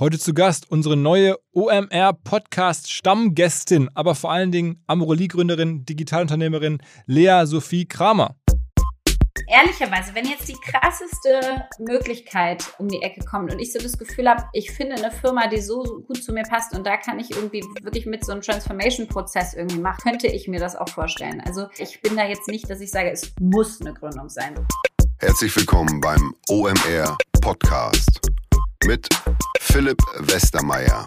Heute zu Gast unsere neue OMR-Podcast-Stammgästin, aber vor allen Dingen Amorelie-Gründerin, Digitalunternehmerin Lea Sophie Kramer. Ehrlicherweise, wenn jetzt die krasseste Möglichkeit um die Ecke kommt und ich so das Gefühl habe, ich finde eine Firma, die so gut zu mir passt und da kann ich irgendwie wirklich mit so einem Transformation-Prozess irgendwie machen, könnte ich mir das auch vorstellen. Also ich bin da jetzt nicht, dass ich sage, es muss eine Gründung sein. Herzlich willkommen beim OMR Podcast mit Philipp Westermeier.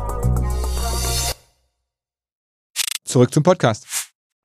Zurück zum Podcast.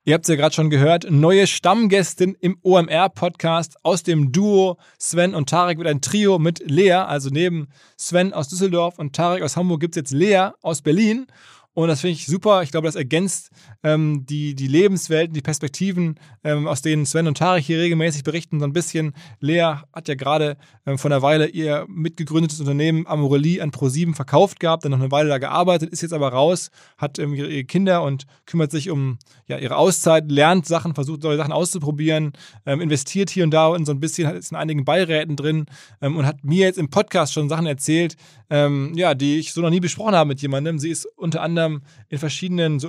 Ihr habt es ja gerade schon gehört, neue Stammgästin im OMR-Podcast aus dem Duo Sven und Tarek wird ein Trio mit Lea. Also neben Sven aus Düsseldorf und Tarek aus Hamburg gibt es jetzt Lea aus Berlin. Und das finde ich super. Ich glaube, das ergänzt ähm, die, die Lebenswelten, die Perspektiven, ähm, aus denen Sven und Tarek hier regelmäßig berichten. So ein bisschen. Lea hat ja gerade ähm, vor einer Weile ihr mitgegründetes Unternehmen Amorelie an Pro7 verkauft gehabt, dann noch eine Weile da gearbeitet, ist jetzt aber raus, hat ähm, ihre Kinder und kümmert sich um ja, ihre Auszeit, lernt Sachen, versucht neue Sachen auszuprobieren, ähm, investiert hier und da in so ein bisschen, ist in einigen Beiräten drin ähm, und hat mir jetzt im Podcast schon Sachen erzählt, ja, die ich so noch nie besprochen habe mit jemandem. Sie ist unter anderem in verschiedenen so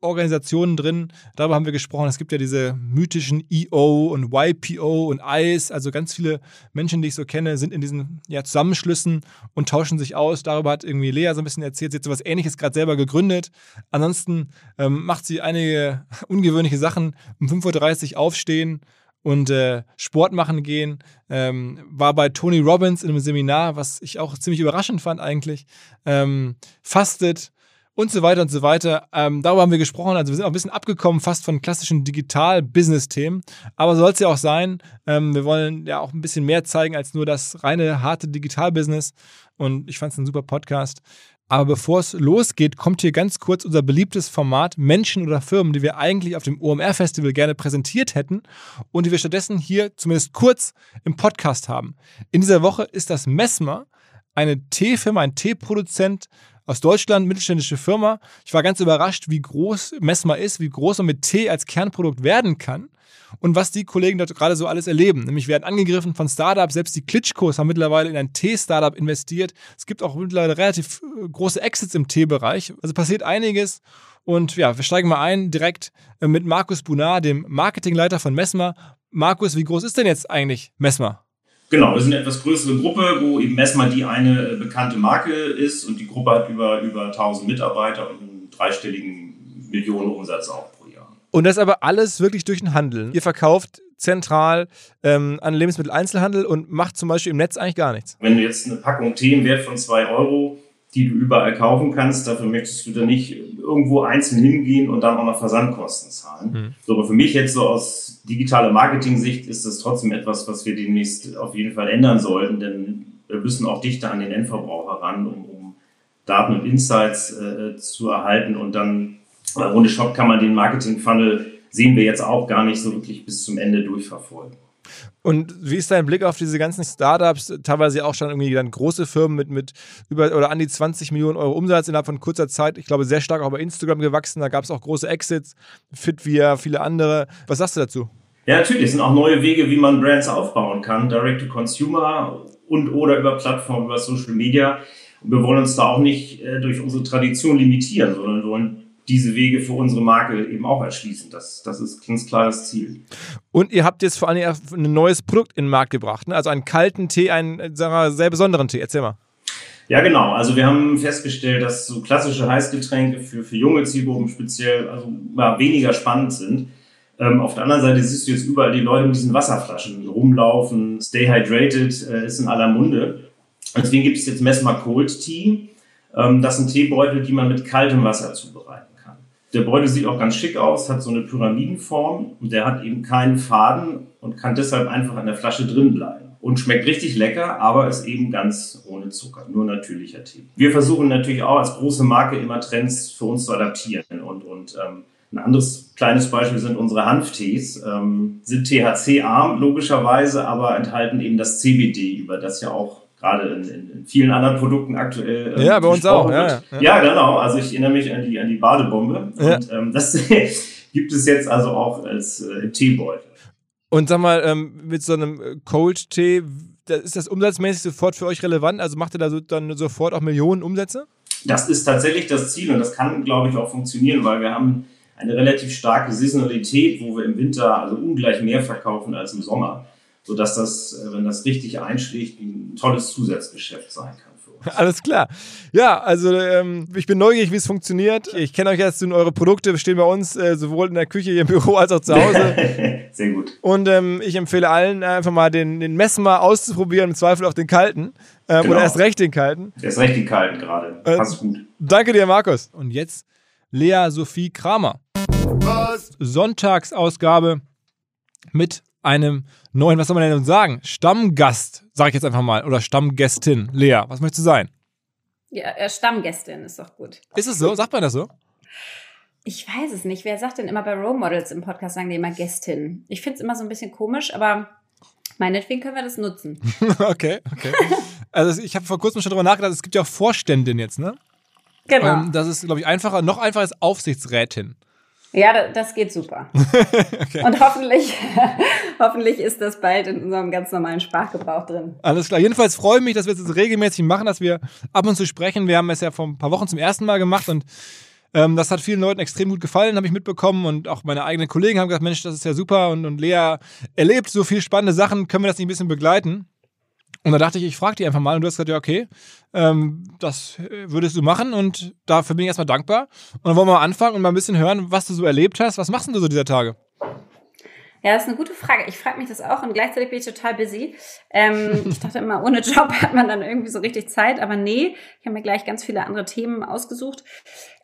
Unternehmerorganisationen drin. Darüber haben wir gesprochen. Es gibt ja diese mythischen EO und YPO und ICE. Also ganz viele Menschen, die ich so kenne, sind in diesen ja, Zusammenschlüssen und tauschen sich aus. Darüber hat irgendwie Lea so ein bisschen erzählt. Sie hat so was Ähnliches gerade selber gegründet. Ansonsten ähm, macht sie einige ungewöhnliche Sachen. Um 5.30 Uhr aufstehen und äh, Sport machen gehen. Ähm, war bei Tony Robbins in einem Seminar, was ich auch ziemlich überraschend fand eigentlich. Ähm, fastet und so weiter und so weiter. Ähm, darüber haben wir gesprochen. Also wir sind auch ein bisschen abgekommen fast von klassischen Digital-Business-Themen. Aber soll es ja auch sein. Ähm, wir wollen ja auch ein bisschen mehr zeigen als nur das reine, harte Digital-Business. Und ich fand es ein super Podcast. Aber bevor es losgeht, kommt hier ganz kurz unser beliebtes Format Menschen oder Firmen, die wir eigentlich auf dem OMR-Festival gerne präsentiert hätten und die wir stattdessen hier zumindest kurz im Podcast haben. In dieser Woche ist das Messmer, eine Teefirma, ein Teeproduzent aus Deutschland, mittelständische Firma. Ich war ganz überrascht, wie groß Messmer ist, wie groß man mit Tee als Kernprodukt werden kann und was die Kollegen dort gerade so alles erleben. Nämlich werden angegriffen von Startups, selbst die Klitschkos haben mittlerweile in ein Tee-Startup investiert. Es gibt auch mittlerweile relativ äh, große Exits im Teebereich. Also passiert einiges. Und ja, wir steigen mal ein direkt äh, mit Markus Bunar, dem Marketingleiter von Messmer. Markus, wie groß ist denn jetzt eigentlich Messmer? Genau, wir sind eine etwas größere Gruppe, wo eben Messmer die eine äh, bekannte Marke ist und die Gruppe hat über, über 1000 Mitarbeiter und einen dreistelligen Millionen Umsatz auch pro Jahr. Und das aber alles wirklich durch den Handel. Ihr verkauft zentral ähm, an Lebensmitteleinzelhandel und macht zum Beispiel im Netz eigentlich gar nichts. Wenn du jetzt eine Packung Tee im Wert von 2 Euro die du überall kaufen kannst. Dafür möchtest du dann nicht irgendwo einzeln hingehen und dann auch noch Versandkosten zahlen. Mhm. So, aber für mich jetzt so aus digitaler Marketing-Sicht ist das trotzdem etwas, was wir demnächst auf jeden Fall ändern sollten, denn wir müssen auch dichter an den Endverbraucher ran, um, um Daten und Insights äh, zu erhalten und dann bei Runde Shop kann man den Marketing-Funnel sehen wir jetzt auch gar nicht so wirklich bis zum Ende durchverfolgen. Und wie ist dein Blick auf diese ganzen Startups, teilweise auch schon irgendwie dann große Firmen mit, mit über oder an die 20 Millionen Euro Umsatz innerhalb von kurzer Zeit, ich glaube sehr stark auch bei Instagram gewachsen, da gab es auch große Exits, Fitvia, viele andere. Was sagst du dazu? Ja, natürlich, es sind auch neue Wege, wie man Brands aufbauen kann, Direct to Consumer und oder über Plattformen, über Social Media. Und wir wollen uns da auch nicht äh, durch unsere Tradition limitieren, sondern wollen diese Wege für unsere Marke eben auch erschließen. Das, das ist ganz klar das Ziel. Und ihr habt jetzt vor allem ein neues Produkt in den Markt gebracht, ne? also einen kalten Tee, einen wir, sehr besonderen Tee. Erzähl mal. Ja, genau. Also wir haben festgestellt, dass so klassische Heißgetränke für, für junge Zielgruppen speziell also mal weniger spannend sind. Ähm, auf der anderen Seite siehst du jetzt überall die Leute mit diesen Wasserflaschen rumlaufen. Stay hydrated äh, ist in aller Munde. Deswegen gibt es jetzt Messma Cold Tea. Ähm, das sind Teebeutel, die man mit kaltem Wasser zubereiten kann. Der Beutel sieht auch ganz schick aus, hat so eine Pyramidenform und der hat eben keinen Faden und kann deshalb einfach an der Flasche drin bleiben. Und schmeckt richtig lecker, aber ist eben ganz ohne Zucker, nur natürlicher Tee. Wir versuchen natürlich auch als große Marke immer Trends für uns zu adaptieren. Und, und ähm, ein anderes kleines Beispiel sind unsere Hanftees. Ähm, sind THC-arm logischerweise, aber enthalten eben das CBD, über das ja auch gerade in, in, in, vielen anderen Produkten aktuell. Ähm, ja, bei uns auch. Ja, ja. ja, genau. Also ich erinnere mich an die, an die Badebombe. Ja. Und ähm, das gibt es jetzt also auch als äh, Teebeutel. Und sag mal, ähm, mit so einem äh, Cold-Tee, ist das umsatzmäßig sofort für euch relevant? Also macht ihr da so, dann sofort auch Millionen Umsätze? Das ist tatsächlich das Ziel und das kann, glaube ich, auch funktionieren, weil wir haben eine relativ starke Saisonalität, wo wir im Winter also ungleich mehr verkaufen als im Sommer sodass das, äh, wenn das richtig einschlägt, ein tolles Zusatzgeschäft sein kann. für uns. Alles klar. Ja, also ähm, ich bin neugierig, wie es funktioniert. Ich kenne euch jetzt und eure Produkte stehen bei uns äh, sowohl in der Küche, hier im Büro als auch zu Hause. Sehr gut. Und ähm, ich empfehle allen einfach mal den, den Messmer auszuprobieren, im Zweifel auch den kalten. Ähm, genau. Oder erst recht den kalten. Erst recht den kalten gerade. Äh, Passt gut. Danke dir, Markus. Und jetzt Lea Sophie Kramer. Was? Sonntagsausgabe mit einem neuen, was soll man denn sagen? Stammgast, sage ich jetzt einfach mal, oder Stammgästin. Lea, was möchtest du sein? Ja, äh, Stammgästin ist doch gut. Ist es so? Sagt man das so? Ich weiß es nicht. Wer sagt denn immer bei Role Models im Podcast, sagen die immer Gästin? Ich finde es immer so ein bisschen komisch, aber meinetwegen können wir das nutzen. okay, okay. Also ich habe vor kurzem schon darüber nachgedacht, es gibt ja auch Vorständin jetzt, ne? Genau. Ähm, das ist, glaube ich, einfacher. Noch einfacher ist Aufsichtsrätin. Ja, das geht super. okay. Und hoffentlich, hoffentlich ist das bald in unserem ganz normalen Sprachgebrauch drin. Alles klar. Jedenfalls freue ich mich, dass wir es jetzt regelmäßig machen, dass wir ab und zu sprechen. Wir haben es ja vor ein paar Wochen zum ersten Mal gemacht und ähm, das hat vielen Leuten extrem gut gefallen, habe ich mitbekommen. Und auch meine eigenen Kollegen haben gesagt, Mensch, das ist ja super. Und, und Lea erlebt so viele spannende Sachen. Können wir das nicht ein bisschen begleiten? Und da dachte ich, ich frage dich einfach mal. Und du hast gesagt, ja, okay, ähm, das würdest du machen. Und dafür bin ich erstmal dankbar. Und dann wollen wir mal anfangen und mal ein bisschen hören, was du so erlebt hast. Was machst du so dieser Tage? Ja, das ist eine gute Frage. Ich frage mich das auch und gleichzeitig bin ich total busy. Ähm, ich dachte immer, ohne Job hat man dann irgendwie so richtig Zeit, aber nee, ich habe mir gleich ganz viele andere Themen ausgesucht.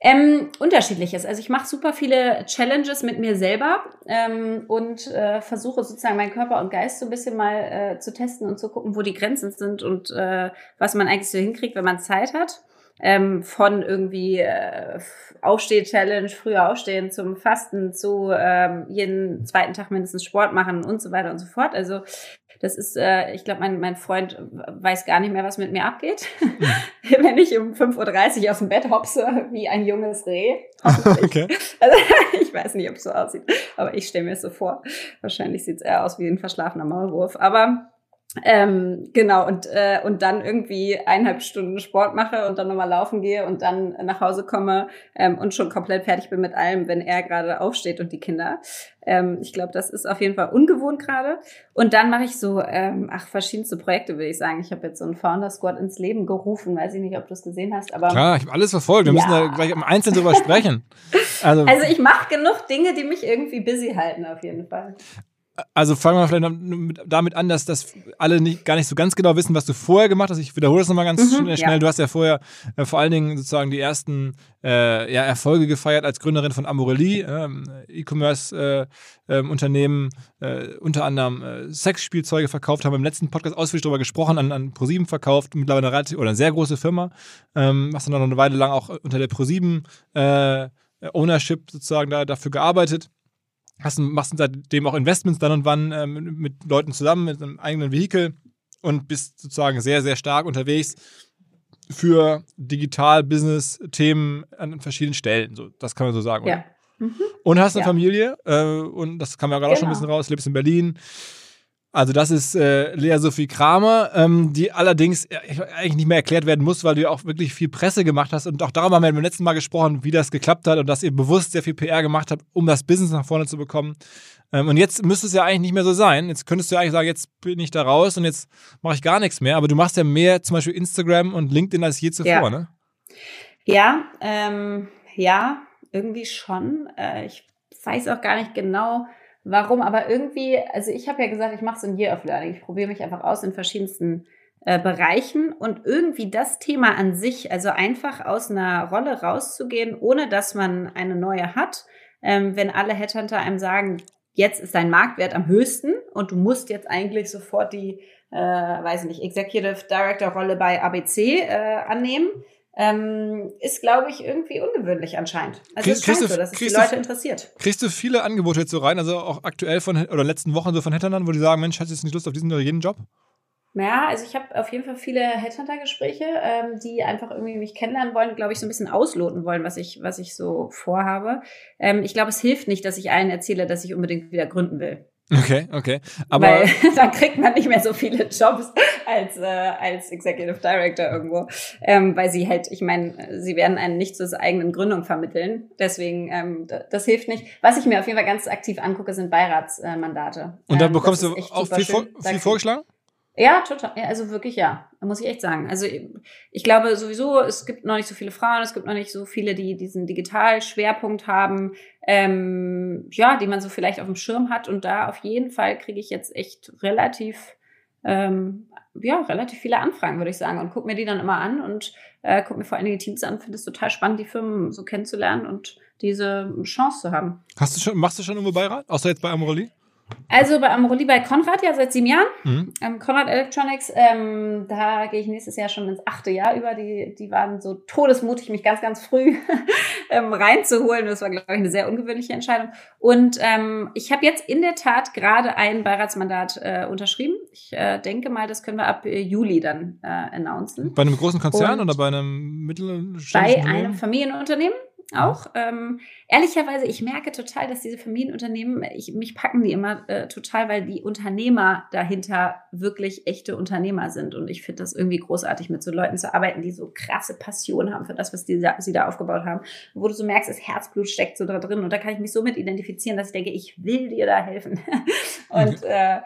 Ähm, unterschiedliches. Also ich mache super viele Challenges mit mir selber ähm, und äh, versuche sozusagen meinen Körper und Geist so ein bisschen mal äh, zu testen und zu gucken, wo die Grenzen sind und äh, was man eigentlich so hinkriegt, wenn man Zeit hat ähm, von irgendwie äh, Aufsteh-Challenge, früher aufstehen zum Fasten zu ähm, jeden zweiten Tag mindestens Sport machen und so weiter und so fort. Also das ist, äh, ich glaube, mein, mein Freund weiß gar nicht mehr, was mit mir abgeht. Mhm. Wenn ich um 5.30 Uhr aus dem Bett hopse, wie ein junges Reh. Okay. Also, ich weiß nicht, ob es so aussieht, aber ich stelle mir es so vor. Wahrscheinlich sieht es eher aus wie ein verschlafener Maulwurf. Aber ähm, genau, und, äh, und dann irgendwie eineinhalb Stunden Sport mache und dann nochmal laufen gehe und dann nach Hause komme ähm, und schon komplett fertig bin mit allem, wenn er gerade aufsteht und die Kinder. Ähm, ich glaube, das ist auf jeden Fall ungewohnt gerade. Und dann mache ich so, ähm, ach, verschiedenste Projekte, würde ich sagen. Ich habe jetzt so einen Founder Squad ins Leben gerufen. Weiß ich nicht, ob du es gesehen hast, aber. Klar, ich habe alles verfolgt. Wir ja. müssen da gleich im Einzelnen drüber sprechen. Also, also ich mache genug Dinge, die mich irgendwie busy halten, auf jeden Fall. Also fangen wir vielleicht damit an, dass das alle nicht, gar nicht so ganz genau wissen, was du vorher gemacht hast. Ich wiederhole das nochmal ganz mhm, schnell. Ja. Du hast ja vorher äh, vor allen Dingen sozusagen die ersten äh, ja, Erfolge gefeiert als Gründerin von Amorelie, ähm, E-Commerce-Unternehmen, äh, ähm, äh, unter anderem äh, Sexspielzeuge verkauft, haben im letzten Podcast ausführlich darüber gesprochen, an, an ProSieben verkauft, mittlerweile eine relativ, oder eine sehr große Firma, ähm, hast dann noch eine Weile lang auch unter der ProSieben äh, Ownership sozusagen da, dafür gearbeitet hast, machst seitdem auch Investments dann und wann äh, mit, Leuten zusammen, mit einem eigenen Vehikel und bist sozusagen sehr, sehr stark unterwegs für Digital-Business-Themen an verschiedenen Stellen. So, das kann man so sagen. Ja. Mhm. Und hast eine Ja. Familie äh, und das kam ja gerade auch schon ein Genau. bisschen raus, lebst in Berlin. Also das ist äh, Lea Sophie Kramer, ähm, die allerdings äh, eigentlich nicht mehr erklärt werden muss, weil du ja auch wirklich viel Presse gemacht hast und auch darüber haben wir beim letzten Mal gesprochen, wie das geklappt hat und dass ihr bewusst sehr viel PR gemacht habt, um das Business nach vorne zu bekommen. Ähm, und jetzt müsste es ja eigentlich nicht mehr so sein. Jetzt könntest du ja eigentlich sagen, jetzt bin ich da raus und jetzt mache ich gar nichts mehr. Aber du machst ja mehr zum Beispiel Instagram und LinkedIn als je zuvor, Ja. ne? Ja, ähm, ja, irgendwie schon. Äh, ich weiß auch gar nicht genau, warum, aber irgendwie, also ich habe ja gesagt, ich mache so ein Year of Learning. Ich probiere mich einfach aus in verschiedensten äh, Bereichen. Und irgendwie das Thema an sich, also einfach aus einer Rolle rauszugehen, ohne dass man eine neue hat, ähm, wenn alle Headhunter einem sagen, jetzt ist dein Marktwert am höchsten und du musst jetzt eigentlich sofort die, äh, weiß nicht, Executive Director Rolle bei ABC äh, annehmen ähm, ist, glaube ich, irgendwie ungewöhnlich anscheinend. Also es Kriegst- scheint kriegst du- so, dass es die kriegst du- Leute interessiert. Kriegst du viele Angebote jetzt so rein, also auch aktuell von, oder letzten Wochen so von Hattern, wo die sagen, Mensch, hast du jetzt nicht Lust auf diesen oder jenen Job? Ja, also ich habe auf jeden Fall viele Headhunter-Gespräche, ähm, die einfach irgendwie mich kennenlernen wollen, glaube ich, so ein bisschen ausloten wollen, was ich, was ich so vorhabe. Ähm, ich glaube, es hilft nicht, dass ich allen erzähle, dass ich unbedingt wieder gründen will. Okay, okay. Aber Weil dann kriegt man nicht mehr so viele Jobs als, äh, als Executive Director irgendwo. Ähm, weil sie halt, ich meine, sie werden einen nicht zur eigenen Gründung vermitteln. Deswegen, ähm, das hilft nicht. Was ich mir auf jeden Fall ganz aktiv angucke, sind Beiratsmandate. und da Ähm, bekommst du auch viel, vor, viel vorgeschlagen? Ja, total. Also wirklich ja. Muss ich echt sagen. Also ich glaube sowieso, es gibt noch nicht so viele Frauen, es gibt noch nicht so viele, die diesen Digital-Schwerpunkt haben, ähm, ja, die man so vielleicht auf dem Schirm hat. Und da auf jeden Fall kriege ich jetzt echt relativ, ähm, ja, relativ viele Anfragen, würde ich sagen. Und gucke mir die dann immer an und äh, gucke mir vor allen Dingen die Teams an. Finde es total spannend, die Firmen so kennenzulernen und diese Chance zu haben. Hast du schon, machst du schon irgendwo Beirat? Außer jetzt bei Amorelli? Also bei Amorelli bei Konrad ja seit sieben Jahren. Mhm. Ähm, Conrad Electronics, ähm, da gehe ich nächstes Jahr schon ins achte Jahr über. Die, die waren so todesmutig, mich ganz, ganz früh ähm, reinzuholen. Das war, glaube ich, eine sehr ungewöhnliche Entscheidung. Und ähm, ich habe jetzt in der Tat gerade ein Beiratsmandat äh, unterschrieben. Ich äh, denke mal, das können wir ab äh, Juli dann äh, announcen. Bei einem großen Konzern Und oder bei einem mittelständischen Bei einem Unternehmen? Familienunternehmen auch. Ähm, ehrlicherweise, ich merke total, dass diese Familienunternehmen, ich, mich packen die immer äh, total, weil die Unternehmer dahinter wirklich echte Unternehmer sind. Und ich finde das irgendwie großartig, mit so Leuten zu arbeiten, die so krasse Passion haben für das, was die, sie da aufgebaut haben. Wo du so merkst, das Herzblut steckt so da drin. Und da kann ich mich so mit identifizieren, dass ich denke, ich will dir da helfen. Und äh,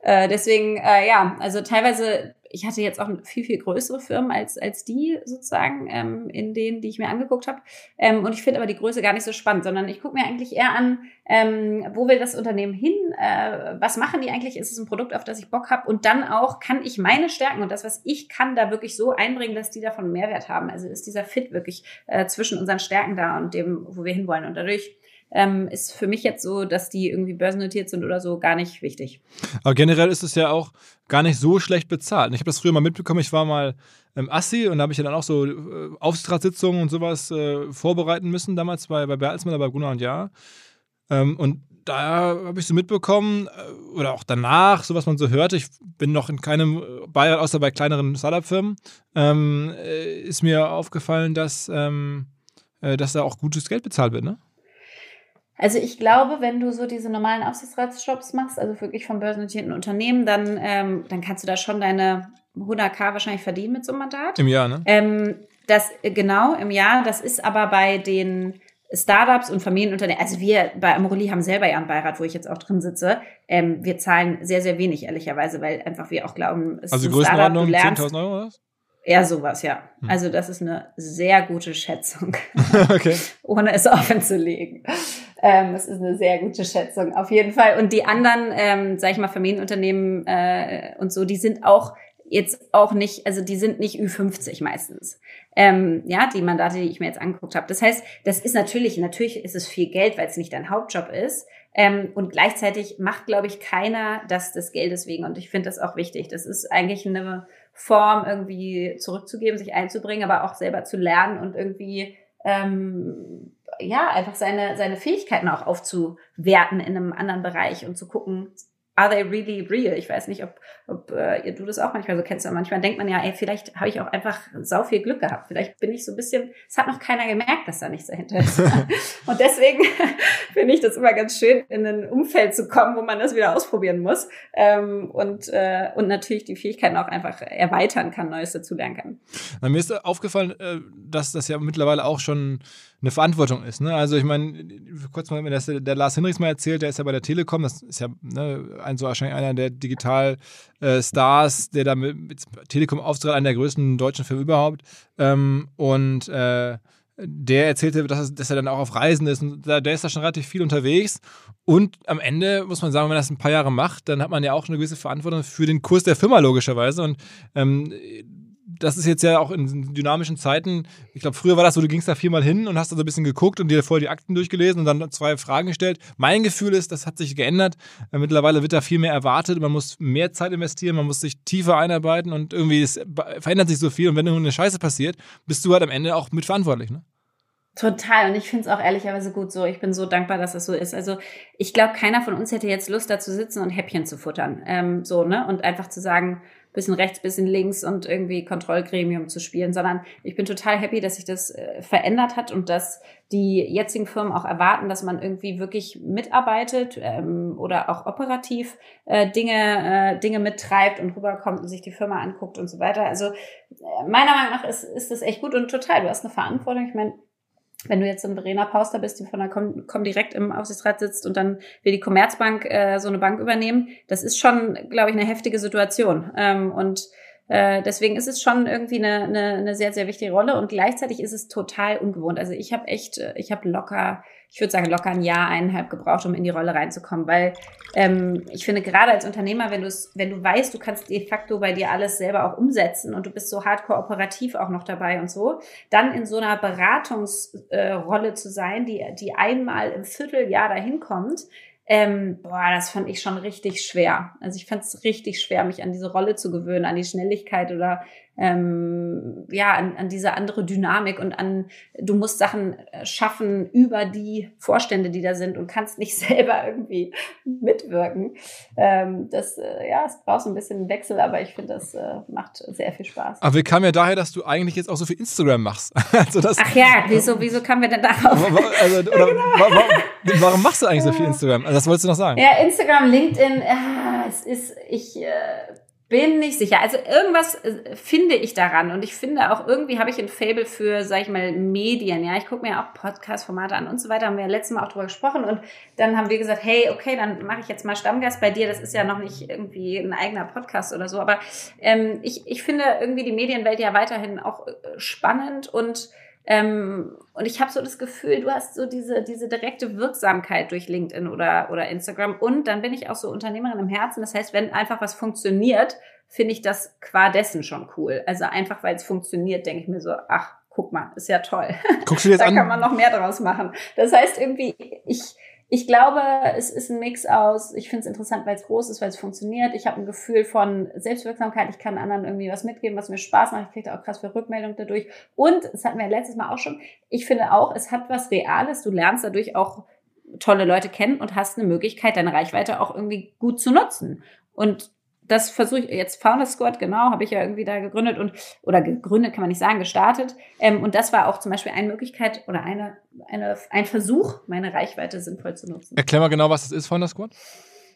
äh, deswegen, äh, ja, also teilweise, ich hatte jetzt auch viel, viel größere Firmen als, als die sozusagen, ähm, in denen, die ich mir angeguckt habe. Ähm, und ich finde aber die Größe gar nicht so spannend, sondern ich gucke mir eigentlich eher an, ähm, wo will das Unternehmen hin, äh, was machen die eigentlich, ist es ein Produkt, auf das ich Bock habe und dann auch, kann ich meine Stärken und das, was ich kann, da wirklich so einbringen, dass die davon Mehrwert haben. Also ist dieser Fit wirklich äh, zwischen unseren Stärken da und dem, wo wir hinwollen. Und dadurch ähm, ist für mich jetzt so, dass die irgendwie börsennotiert sind oder so, gar nicht wichtig. Aber generell ist es ja auch gar nicht so schlecht bezahlt. Ich habe das früher mal mitbekommen, ich war mal im Assi und da habe ich ja dann auch so äh, Aufsichtsratssitzungen und sowas äh, vorbereiten müssen, damals bei, bei Bertelsmann, bei Gunnar und Jahr. Ähm, und da habe ich so mitbekommen, äh, oder auch danach, so was man so hörte, ich bin noch in keinem Beirat, außer bei kleineren Startup-Firmen, ähm, äh, ist mir aufgefallen, dass, ähm, äh, dass da auch gutes Geld bezahlt wird, ne? Also ich glaube, wenn du so diese normalen Aufsichtsratsjobs machst, also wirklich von börsennotierten Unternehmen, dann, ähm, dann kannst du da schon deine 100k wahrscheinlich verdienen mit so einem Mandat. Im Jahr, ne? Ähm, das äh, genau im Jahr, das ist aber bei den Startups und Familienunternehmen, also wir bei Amorelli haben selber ja einen Beirat, wo ich jetzt auch drin sitze. Ähm, wir zahlen sehr, sehr wenig, ehrlicherweise, weil einfach wir auch glauben, es Also ist ein Startup, du lernst. 10.000 Euro oder? Ja, sowas, ja. Hm. Also das ist eine sehr gute Schätzung, okay. ohne es offen zu legen. Ähm, es ist eine sehr gute Schätzung, auf jeden Fall. Und die anderen, ähm, sag ich mal, Familienunternehmen äh, und so, die sind auch jetzt auch nicht, also die sind nicht Ü50 meistens. Ähm, ja, die Mandate, die ich mir jetzt angeguckt habe. Das heißt, das ist natürlich, natürlich ist es viel Geld, weil es nicht dein Hauptjob ist. Ähm, und gleichzeitig macht, glaube ich, keiner das des Geldes wegen. Und ich finde das auch wichtig. Das ist eigentlich eine Form, irgendwie zurückzugeben, sich einzubringen, aber auch selber zu lernen und irgendwie ähm, ja, einfach seine, seine Fähigkeiten auch aufzuwerten in einem anderen Bereich und zu gucken, are they really real? Ich weiß nicht, ob, ob äh, du das auch manchmal so kennst. Aber manchmal denkt man ja, ey, vielleicht habe ich auch einfach sau viel Glück gehabt. Vielleicht bin ich so ein bisschen, es hat noch keiner gemerkt, dass da nichts dahinter ist. und deswegen finde ich das immer ganz schön, in ein Umfeld zu kommen, wo man das wieder ausprobieren muss. Ähm, und, äh, und natürlich die Fähigkeiten auch einfach erweitern kann, Neues dazulernen kann. Na, mir ist aufgefallen, äh, dass das ja mittlerweile auch schon eine Verantwortung ist. Ne? Also ich meine, kurz mal, das der Lars Hinrichs mal erzählt, der ist ja bei der Telekom, das ist ja ne, ein, so wahrscheinlich einer der Digital-Stars, äh, der da mit, mit Telekom auftritt, einer der größten deutschen Filme überhaupt. Ähm, und äh, der erzählte, dass, dass, er dann auch auf Reisen ist und da, der ist da schon relativ viel unterwegs. Und am Ende muss man sagen, wenn man das ein paar Jahre macht, dann hat man ja auch eine gewisse Verantwortung für den Kurs der Firma logischerweise. Und ähm, das ist jetzt ja auch in dynamischen Zeiten, ich glaube, früher war das so, du gingst da viermal hin und hast da so ein bisschen geguckt und dir vorher die Akten durchgelesen und dann zwei Fragen gestellt. Mein Gefühl ist, das hat sich geändert. Äh, mittlerweile wird da viel mehr erwartet, man muss mehr Zeit investieren, man muss sich tiefer einarbeiten und irgendwie es verändert sich so viel und wenn eine Scheiße passiert, bist du halt am Ende auch mitverantwortlich, ne? Total. Und ich finde es auch ehrlicherweise gut so. Ich bin so dankbar, dass das so ist. Also ich glaube, keiner von uns hätte jetzt Lust, da zu sitzen und Häppchen zu futtern. Ähm, so, ne? Und einfach zu sagen, bisschen rechts, bisschen links und irgendwie Kontrollgremium zu spielen, sondern ich bin total happy, dass sich das äh, verändert hat und dass die jetzigen Firmen auch erwarten, dass man irgendwie wirklich mitarbeitet ähm, oder auch operativ äh, Dinge, äh, Dinge mittreibt und rüberkommt und sich die Firma anguckt und so weiter. Also äh, meiner Meinung nach ist, ist das echt gut und total. Du hast eine Verantwortung. Ich meine, wenn du jetzt ein Verena Pauster bist, die von der Com, Com direkt im Aufsichtsrat sitzt und dann will die Commerzbank äh, so eine Bank übernehmen, das ist schon, glaube ich, eine heftige Situation. Ähm, und äh, deswegen ist es schon irgendwie eine, eine, eine sehr, sehr wichtige Rolle und gleichzeitig ist es total ungewohnt. Also ich habe echt, äh, ich habe locker, ich würde sagen, locker ein Jahr, eineinhalb gebraucht, um in die Rolle reinzukommen, weil ähm, ich finde, gerade als Unternehmer, wenn du es, wenn du weißt, du kannst de facto bei dir alles selber auch umsetzen und du bist so hardcore operativ auch noch dabei und so, dann in so einer Beratungsrolle äh, zu sein, die, die einmal im Vierteljahr dahin kommt, ähm, boah, das fand ich schon richtig schwer. Also ich fand es richtig schwer, mich an diese Rolle zu gewöhnen, an die Schnelligkeit oder ähm, ja, an, an diese andere Dynamik und an, du musst Sachen äh, schaffen über die Vorstände, die da sind und kannst nicht selber irgendwie mitwirken. Ähm, das, äh, ja, es braucht so ein bisschen Wechsel, aber ich finde, das äh, macht sehr viel Spaß. Aber wir kamen ja daher, dass du eigentlich jetzt auch so viel Instagram machst. also das, Ach ja, wieso, wieso kamen wir denn darauf? Also, oder, genau. warum, warum, machst du eigentlich so viel Instagram? Also das wolltest du noch sagen. Ja, Instagram, LinkedIn, ja, es ist, ich, äh, bin nicht sicher. Also irgendwas äh, finde ich daran und ich finde auch irgendwie habe ich ein Fable für, sag ich mal, Medien. Ja, ich gucke mir auch Podcast-Formate an und so weiter. Haben wir ja letztes Mal auch drüber gesprochen und dann haben wir gesagt, hey, okay, dann mache ich jetzt mal Stammgast bei dir. Das ist ja noch nicht irgendwie ein eigener Podcast oder so, aber ähm, ich, ich finde irgendwie die Medienwelt ja weiterhin auch äh, spannend und ähm, und ich habe so das Gefühl, du hast so diese, diese direkte Wirksamkeit durch LinkedIn oder, oder Instagram. Und dann bin ich auch so Unternehmerin im Herzen. Das heißt, wenn einfach was funktioniert, finde ich das qua dessen schon cool. Also einfach, weil es funktioniert, denke ich mir so, ach, guck mal, ist ja toll. Guckst du jetzt da an? kann man noch mehr draus machen. Das heißt irgendwie, ich, ich glaube, es ist ein Mix aus, ich finde es interessant, weil es groß ist, weil es funktioniert. Ich habe ein Gefühl von Selbstwirksamkeit. Ich kann anderen irgendwie was mitgeben, was mir Spaß macht. Ich kriege auch krass viel Rückmeldung dadurch. Und, das hatten wir letztes Mal auch schon, ich finde auch, es hat was Reales. Du lernst dadurch auch tolle Leute kennen und hast eine Möglichkeit, deine Reichweite auch irgendwie gut zu nutzen. Und das versuche ich jetzt Founder Squad, genau, habe ich ja irgendwie da gegründet und oder gegründet kann man nicht sagen, gestartet. Ähm, und das war auch zum Beispiel eine Möglichkeit oder eine, eine, ein Versuch, meine Reichweite sinnvoll zu nutzen. Erklär mal genau, was das ist, Founder Squad.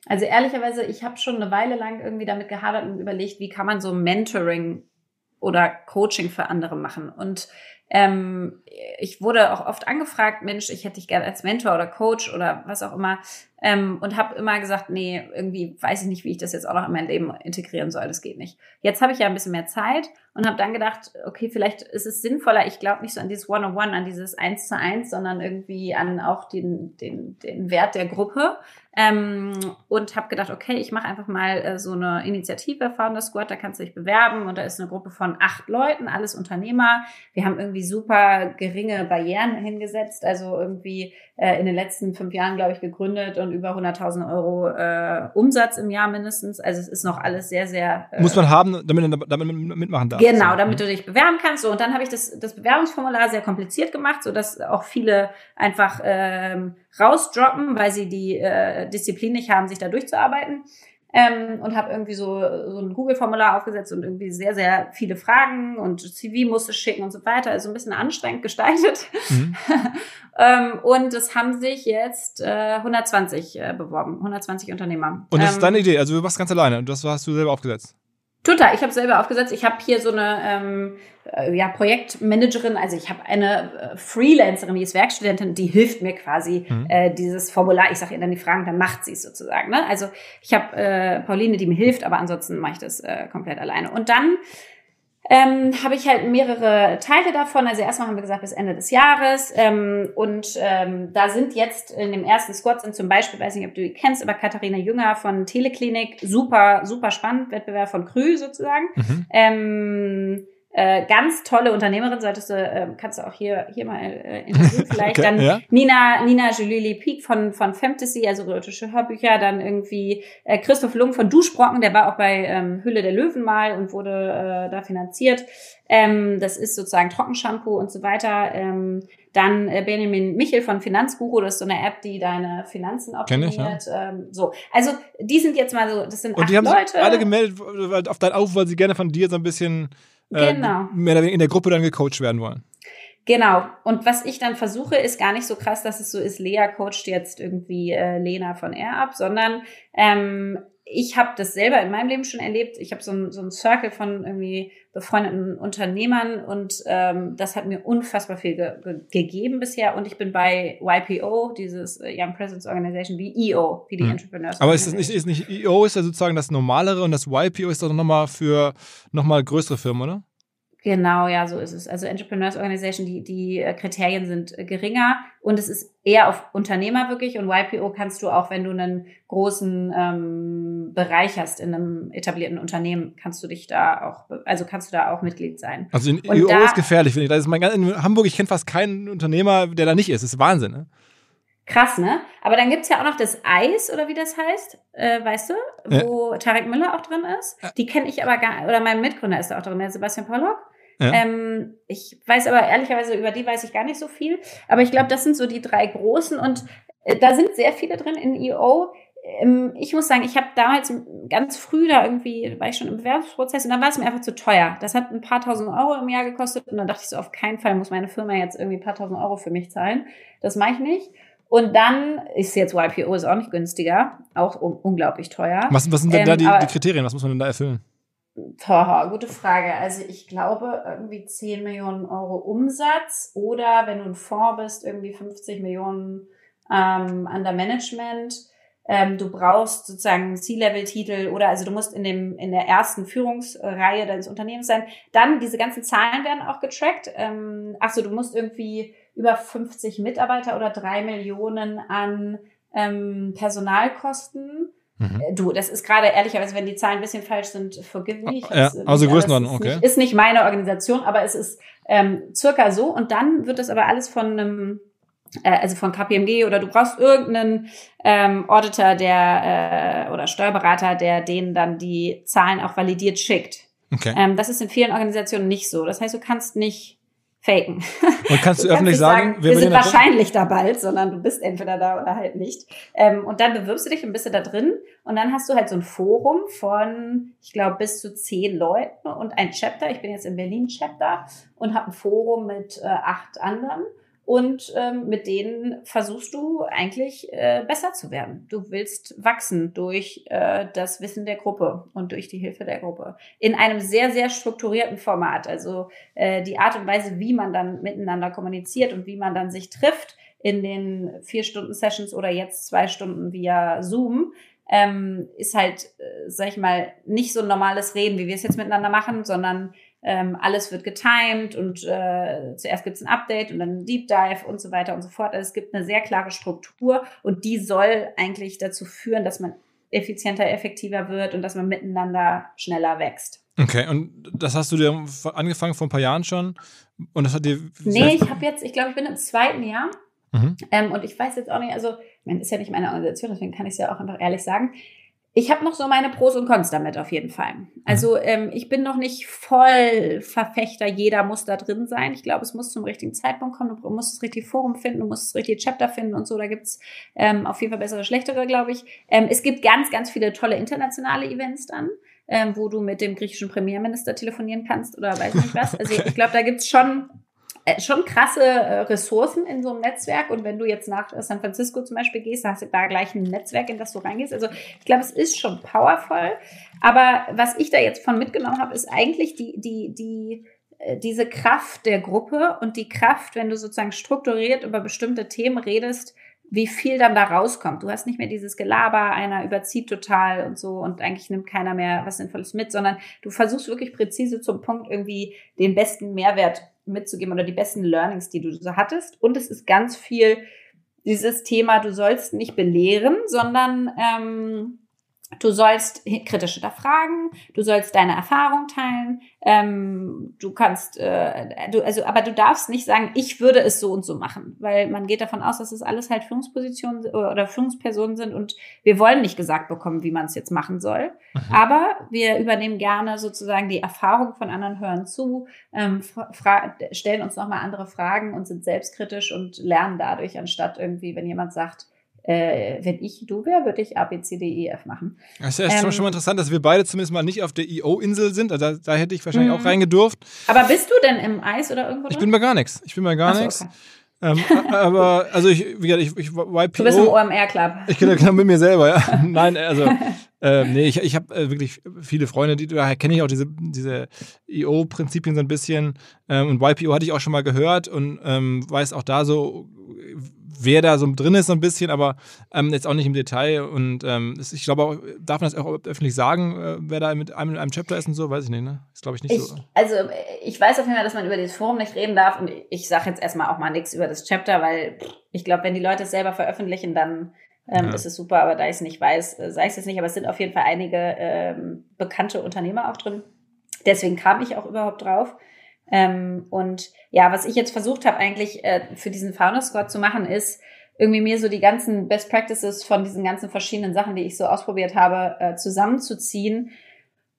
Also ehrlicherweise, ich habe schon eine Weile lang irgendwie damit gehadert und überlegt, wie kann man so Mentoring oder Coaching für andere machen. Und ähm, ich wurde auch oft angefragt, Mensch, ich hätte dich gerne als Mentor oder Coach oder was auch immer. Ähm, und habe immer gesagt, nee, irgendwie weiß ich nicht, wie ich das jetzt auch noch in mein Leben integrieren soll. Das geht nicht. Jetzt habe ich ja ein bisschen mehr Zeit und habe dann gedacht, okay, vielleicht ist es sinnvoller. Ich glaube nicht so an dieses One-on-One, an dieses Eins zu Eins, sondern irgendwie an auch den, den, den Wert der Gruppe. Ähm, und habe gedacht, okay, ich mache einfach mal äh, so eine Initiative, Founder Squad, da kannst du dich bewerben und da ist eine Gruppe von acht Leuten, alles Unternehmer. Wir haben irgendwie super geringe Barrieren hingesetzt, also irgendwie äh, in den letzten fünf Jahren, glaube ich, gegründet und über 100.000 Euro äh, Umsatz im Jahr mindestens. Also es ist noch alles sehr, sehr... Äh, Muss man haben, damit man damit mitmachen darf. Genau, damit du dich bewerben kannst. So, und dann habe ich das, das Bewerbungsformular sehr kompliziert gemacht, so dass auch viele einfach ähm, rausdroppen, weil sie die äh, Disziplin nicht haben, sich da durchzuarbeiten. Ähm, und habe irgendwie so, so ein Google-Formular aufgesetzt und irgendwie sehr, sehr viele Fragen und CV musste schicken und so weiter. Also ein bisschen anstrengend gestaltet. Mhm. ähm, und es haben sich jetzt äh, 120 äh, beworben, 120 Unternehmer. Und das ähm, ist deine Idee, also du warst ganz alleine und das hast du selber aufgesetzt? Total, ich habe selber aufgesetzt. Ich habe hier so eine ähm, äh, ja, Projektmanagerin, also ich habe eine äh, Freelancerin, die ist Werkstudentin, die hilft mir quasi mhm. äh, dieses Formular. Ich sage ihr dann die Fragen, dann macht sie es sozusagen. Ne? Also ich habe äh, Pauline, die mir hilft, aber ansonsten mache ich das äh, komplett alleine. Und dann ähm, habe ich halt mehrere Teile davon. Also erstmal haben wir gesagt bis Ende des Jahres. Ähm, und ähm, da sind jetzt in dem ersten Squad sind zum Beispiel, weiß nicht, ob du die kennst, aber Katharina Jünger von Teleklinik, super, super spannend, Wettbewerb von Krü sozusagen. Mhm. Ähm, äh, ganz tolle Unternehmerin, solltest du, äh, kannst du auch hier, hier mal äh, interviewen vielleicht. Okay, dann ja. Nina, Nina Julili Peak von, von Fantasy, also erotische Hörbücher, dann irgendwie äh, Christoph Lung von Duschbrocken, der war auch bei ähm, Hülle der Löwen mal und wurde äh, da finanziert. Ähm, das ist sozusagen Trockenshampoo und so weiter. Ähm, dann äh, Benjamin Michel von Finanzguru, das ist so eine App, die deine Finanzen optimiert. Ich, ja. ähm, so, also die sind jetzt mal so, das sind und acht die haben Leute. Alle gemeldet auf deinen Aufruf, weil sie gerne von dir so ein bisschen äh, genau. mehr oder weniger in der Gruppe dann gecoacht werden wollen. Genau. Und was ich dann versuche, ist gar nicht so krass, dass es so ist, Lea coacht jetzt irgendwie äh, Lena von R ab, sondern ähm, ich habe das selber in meinem Leben schon erlebt. Ich habe so ein, so Circle von irgendwie befreundeten Unternehmern und ähm, das hat mir unfassbar viel ge ge gegeben bisher. Und ich bin bei YPO, dieses äh, Young Presence Organization, wie EO, wie die mhm. Entrepreneurs. Aber ist das nicht, ist nicht EO ist ja sozusagen das normalere und das YPO ist doch nochmal für nochmal größere Firmen, oder? Genau, ja, so ist es. Also Entrepreneurs Organization, die, die äh, Kriterien sind äh, geringer und es ist eher auf Unternehmer wirklich und YPO kannst du auch, wenn du einen großen ähm, Bereich hast in einem etablierten Unternehmen, kannst du dich da auch, also kannst du da auch Mitglied sein. Also in EO ist gefährlich, finde ich. Das ist mein, in Hamburg, ich kenne fast keinen Unternehmer, der da nicht ist. Das ist Wahnsinn, ne? Krass, ne? Aber dann gibt's ja auch noch das Eis, oder wie das heißt, äh, weißt du, wo ja. Tarek Müller auch drin ist. Die kenne ich aber gar oder mein Mitgründer ist da auch drin, der Sebastian Pollock. Ja. Ähm, ich weiß aber ehrlicherweise, über die weiß ich gar nicht so viel. Aber ich glaube, das sind so die drei großen und äh, da sind sehr viele drin in EO. Ähm, ich muss sagen, ich habe damals ganz früh da irgendwie, war ich schon im Bewerbungsprozess und dann war es mir einfach zu teuer. Das hat ein paar tausend Euro im Jahr gekostet und dann dachte ich so, auf keinen Fall muss meine Firma jetzt irgendwie ein paar tausend Euro für mich zahlen. Das mache ich nicht. Und dann ist jetzt YPO ist auch nicht günstiger, auch un unglaublich teuer. Was, was sind denn ähm, da die, die Kriterien? Was muss man denn da erfüllen? Boah, gute Frage. Also ich glaube irgendwie 10 Millionen Euro Umsatz oder wenn du ein Fonds bist, irgendwie 50 Millionen ähm, under Management. Ähm, du brauchst sozusagen C-Level-Titel oder also du musst in dem in der ersten Führungsreihe deines Unternehmens sein. Dann diese ganzen Zahlen werden auch getrackt. Ähm, achso, du musst irgendwie über 50 Mitarbeiter oder drei Millionen an ähm, Personalkosten Mhm. Äh, du, das ist gerade ehrlicherweise, wenn die Zahlen ein bisschen falsch sind, forgive me. Ja, also Größenordnung, okay. Nicht, ist nicht meine Organisation, aber es ist ähm, circa so. Und dann wird das aber alles von einem, äh, also von KPMG oder du brauchst irgendeinen ähm, Auditor, der äh, oder Steuerberater, der denen dann die Zahlen auch validiert schickt. Okay. Ähm, das ist in vielen Organisationen nicht so. Das heißt, du kannst nicht faken. Und kannst du, du öffentlich kannst sagen, sagen wir sind wahrscheinlich da bald, sondern du bist entweder da oder halt nicht. Ähm, und dann bewirbst du dich und bist du da drin. Und dann hast du halt so ein Forum von, ich glaube, bis zu zehn Leuten und ein Chapter. Ich bin jetzt im Berlin Chapter und habe ein Forum mit äh, acht anderen und ähm, mit denen versuchst du eigentlich äh, besser zu werden. Du willst wachsen durch äh, das Wissen der Gruppe und durch die Hilfe der Gruppe. In einem sehr, sehr strukturierten Format. Also äh, die Art und Weise, wie man dann miteinander kommuniziert und wie man dann sich trifft in den vier Stunden Sessions oder jetzt zwei Stunden via Zoom, ähm, ist halt, äh, sag ich mal, nicht so ein normales Reden, wie wir es jetzt miteinander machen, sondern ähm, alles wird getimed und äh, zuerst gibt es ein Update und dann ein Deep Dive und so weiter und so fort. Also es gibt eine sehr klare Struktur und die soll eigentlich dazu führen, dass man effizienter, effektiver wird und dass man miteinander schneller wächst. Okay, und das hast du dir angefangen vor ein paar Jahren schon? Und das hat dir. Nee, ich habe jetzt, ich glaube, ich bin im zweiten Jahr. Mhm. Ähm, und ich weiß jetzt auch nicht, also, ich meine, ist ja nicht meine Organisation, deswegen kann ich es ja auch einfach ehrlich sagen. Ich habe noch so meine Pros und Cons damit auf jeden Fall. Also mhm. ähm, ich bin noch nicht voll Verfechter, jeder muss da drin sein. Ich glaube, es muss zum richtigen Zeitpunkt kommen. Du musst das richtige Forum finden, du musst das richtige Chapter finden und so. Da gibt's ähm, auf jeden Fall bessere, schlechtere, glaube ich. Ähm, es gibt ganz, ganz viele tolle internationale Events dann ähm, wo du mit dem griechischen Premierminister telefonieren kannst oder weiß nicht was. Also ich glaube, da gibt's schon schon krasse äh, Ressourcen in so einem Netzwerk. Und wenn du jetzt nach San Francisco zum Beispiel gehst, hast du da gleich ein Netzwerk, in das du reingehst. Also ich glaube, es ist schon powerful. Aber was ich da jetzt von mitgenommen habe, ist eigentlich die, die, die, äh, diese Kraft der Gruppe und die Kraft, wenn du sozusagen strukturiert über bestimmte Themen redest, wie viel dann da rauskommt. Du hast nicht mehr dieses Gelaber, einer überzieht total und so und eigentlich nimmt keiner mehr was Sinnvolles mit, sondern du versuchst wirklich präzise zum Punkt irgendwie den besten Mehrwert mitzugeben oder die besten Learnings, die du so hattest. Und es ist ganz viel dieses Thema, du sollst nicht belehren, sondern ähm, Du sollst kritisch hinterfragen, du sollst deine Erfahrung teilen, ähm, du kannst, äh, du, also, aber du darfst nicht sagen, ich würde es so und so machen, weil man geht davon aus, dass es alles halt Führungspositionen oder Führungspersonen sind und wir wollen nicht gesagt bekommen, wie man es jetzt machen soll. Mhm. Aber wir übernehmen gerne sozusagen die Erfahrung von anderen, hören zu, ähm, stellen uns nochmal andere Fragen und sind selbstkritisch und lernen dadurch, anstatt irgendwie, wenn jemand sagt, äh, wenn ich du wäre, würde ich A, B, C, D, E, F machen. Das ist ja ähm, schon mal interessant, dass wir beide zumindest mal nicht auf der IO-Insel sind. Also da, da, hätte ich wahrscheinlich auch mhm. reingedurft. Aber bist du denn im Eis oder irgendwo? Ich bin bei gar nichts. Ich bin bei gar nichts. Okay. ähm, aber, also ich, wie gesagt, ich, ich YPO. Du bist im OMR-Club. Ich kenne genau mit mir selber, ja. Nein, also, ähm, nee, ich, ich habe äh, wirklich viele Freunde, die, daher kenne ich auch diese, diese IO-Prinzipien so ein bisschen. Ähm, und YPO hatte ich auch schon mal gehört und ähm, weiß auch da so, wer da so drin ist, so ein bisschen, aber ähm, jetzt auch nicht im Detail. Und ähm, ich glaube auch, darf man das auch öffentlich sagen, äh, wer da mit einem in einem Chapter ist und so? Weiß ich nicht, ne? Ist, glaube ich, nicht ich, so. Also, ich weiß auf jeden Fall, dass man über dieses Forum nicht reden darf und ich sage jetzt erstmal auch mal nichts über das Chapter, weil ich glaube, wenn die Leute es selber veröffentlichen, dann ähm, ja. ist es super, aber da ich es nicht weiß, äh, sage ich es jetzt nicht, aber es sind auf jeden Fall einige ähm, bekannte Unternehmer auch drin. Deswegen kam ich auch überhaupt drauf. Ähm, und ja, was ich jetzt versucht habe eigentlich äh, für diesen Founder Squad zu machen, ist irgendwie mir so die ganzen Best Practices von diesen ganzen verschiedenen Sachen, die ich so ausprobiert habe, äh, zusammenzuziehen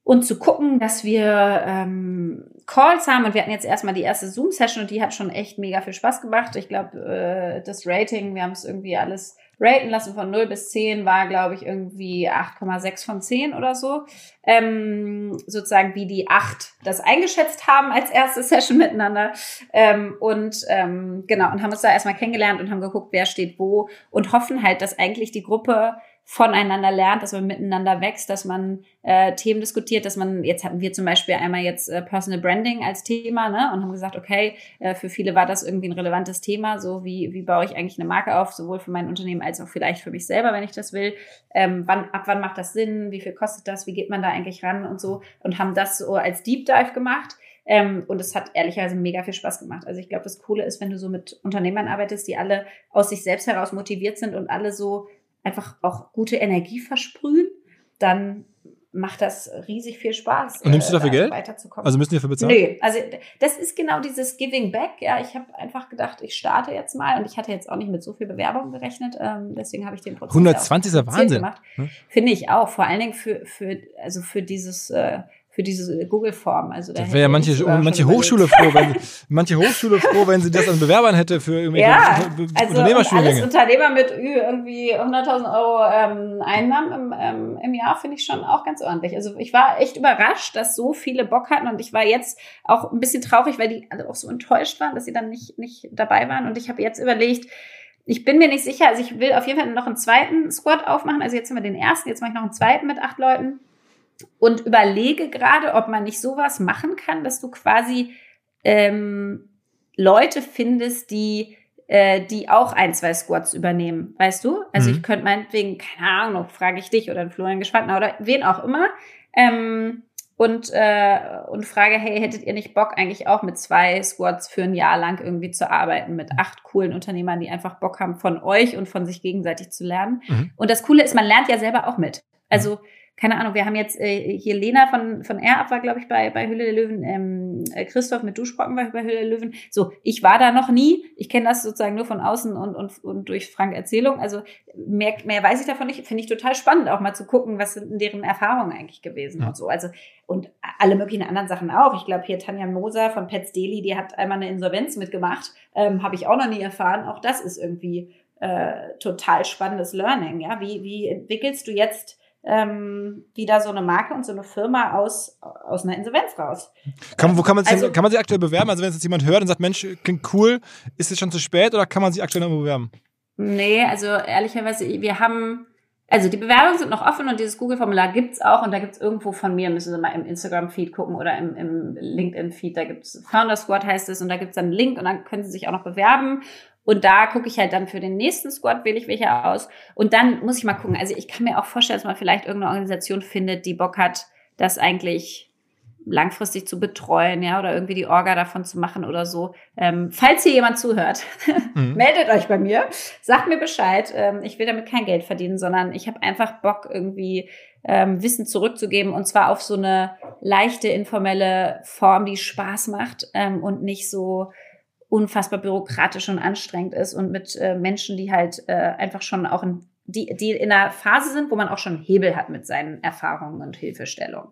und zu gucken, dass wir ähm, Calls haben. Und wir hatten jetzt erstmal die erste Zoom-Session und die hat schon echt mega viel Spaß gemacht. Ich glaube, äh, das Rating, wir haben es irgendwie alles raten lassen von 0 bis 10 war, glaube ich, irgendwie 8,6 von 10 oder so. Ähm, sozusagen wie die 8 das eingeschätzt haben als erste Session miteinander. Ähm, und ähm, genau, und haben uns da erstmal kennengelernt und haben geguckt, wer steht wo und hoffen halt, dass eigentlich die Gruppe voneinander lernt, dass man miteinander wächst, dass man äh, Themen diskutiert, dass man, jetzt hatten wir zum Beispiel einmal jetzt äh, Personal Branding als Thema, ne, und haben gesagt, okay, äh, für viele war das irgendwie ein relevantes Thema, so wie, wie baue ich eigentlich eine Marke auf, sowohl für mein Unternehmen als auch vielleicht für mich selber, wenn ich das will. Ähm, wann, ab wann macht das Sinn? Wie viel kostet das? Wie geht man da eigentlich ran und so? Und haben das so als Deep Dive gemacht. Ähm, und es hat ehrlicherweise mega viel Spaß gemacht. Also ich glaube, das Coole ist, wenn du so mit Unternehmern arbeitest, die alle aus sich selbst heraus motiviert sind und alle so einfach auch gute Energie versprühen, dann macht das riesig viel Spaß. Und nimmst du dafür äh, Geld? Weiterzukommen. Also müssen die dafür bezahlen? Nee, also das ist genau dieses Giving Back. Ja, ich habe einfach gedacht, ich starte jetzt mal und ich hatte jetzt auch nicht mit so viel Bewerbung gerechnet, ähm, deswegen habe ich den Prozess 120 ist ja Wahnsinn. Gemacht. Hm? Finde ich auch, vor allen Dingen für für also für dieses äh, für diese Google-Form. Also da wäre ja manche, manche Hochschule froh, wenn manche Hochschule froh, wenn sie das an Bewerbern hätte für irgendwelche ja, also Unternehmerstudiengänge. Unternehmer mit irgendwie 100.000 Euro ähm, Einnahmen im, ähm, im Jahr finde ich schon auch ganz ordentlich. Also ich war echt überrascht, dass so viele Bock hatten und ich war jetzt auch ein bisschen traurig, weil die alle auch so enttäuscht waren, dass sie dann nicht, nicht dabei waren und ich habe jetzt überlegt, ich bin mir nicht sicher, also ich will auf jeden Fall noch einen zweiten Squad aufmachen. Also jetzt haben wir den ersten, jetzt mache ich noch einen zweiten mit acht Leuten und überlege gerade, ob man nicht sowas machen kann, dass du quasi ähm, Leute findest, die äh, die auch ein, zwei Squats übernehmen, weißt du? Also mhm. ich könnte meinetwegen, keine Ahnung, frage ich dich oder Florian Geschwantner oder wen auch immer, ähm, und, äh, und frage, hey, hättet ihr nicht Bock, eigentlich auch mit zwei Squads für ein Jahr lang irgendwie zu arbeiten, mit acht coolen Unternehmern, die einfach Bock haben, von euch und von sich gegenseitig zu lernen. Mhm. Und das Coole ist, man lernt ja selber auch mit. Also keine Ahnung, wir haben jetzt äh, hier Lena von, von AirUp war, glaube ich, bei, bei Hülle der Löwen, ähm, äh, Christoph mit Duschbrocken war bei Hülle der Löwen. So, ich war da noch nie. Ich kenne das sozusagen nur von außen und, und, und durch Frank Erzählung. Also mehr, mehr weiß ich davon nicht. Finde ich total spannend, auch mal zu gucken, was sind deren Erfahrungen eigentlich gewesen ja. und so. Also, und alle möglichen anderen Sachen auch. Ich glaube, hier Tanja Moser von Pets Daily, die hat einmal eine Insolvenz mitgemacht. Ähm, Habe ich auch noch nie erfahren. Auch das ist irgendwie äh, total spannendes Learning. Ja, wie, wie entwickelst du jetzt ähm, wieder so eine Marke und so eine Firma aus, aus einer Insolvenz raus. Kann, wo kann man, sich, also, kann man sich aktuell bewerben? Also wenn jetzt jemand hört und sagt, Mensch, klingt cool, ist es schon zu spät oder kann man sich aktuell noch bewerben? Nee, also ehrlicherweise, wir haben, also die Bewerbungen sind noch offen und dieses Google-Formular gibt's auch und da gibt's irgendwo von mir, müssen Sie mal im Instagram-Feed gucken oder im, im LinkedIn-Feed, da gibt's Founder Squad heißt es und da gibt's dann einen Link und dann können Sie sich auch noch bewerben und da gucke ich halt dann für den nächsten Squad, wähle ich welche aus. Und dann muss ich mal gucken. Also ich kann mir auch vorstellen, dass man vielleicht irgendeine Organisation findet, die Bock hat, das eigentlich langfristig zu betreuen, ja, oder irgendwie die Orga davon zu machen oder so. Ähm, falls hier jemand zuhört, mhm. meldet euch bei mir, sagt mir Bescheid. Ähm, ich will damit kein Geld verdienen, sondern ich habe einfach Bock, irgendwie ähm, Wissen zurückzugeben und zwar auf so eine leichte, informelle Form, die Spaß macht ähm, und nicht so unfassbar bürokratisch und anstrengend ist und mit äh, Menschen, die halt äh, einfach schon auch in, die, die in einer Phase sind, wo man auch schon Hebel hat mit seinen Erfahrungen und Hilfestellungen.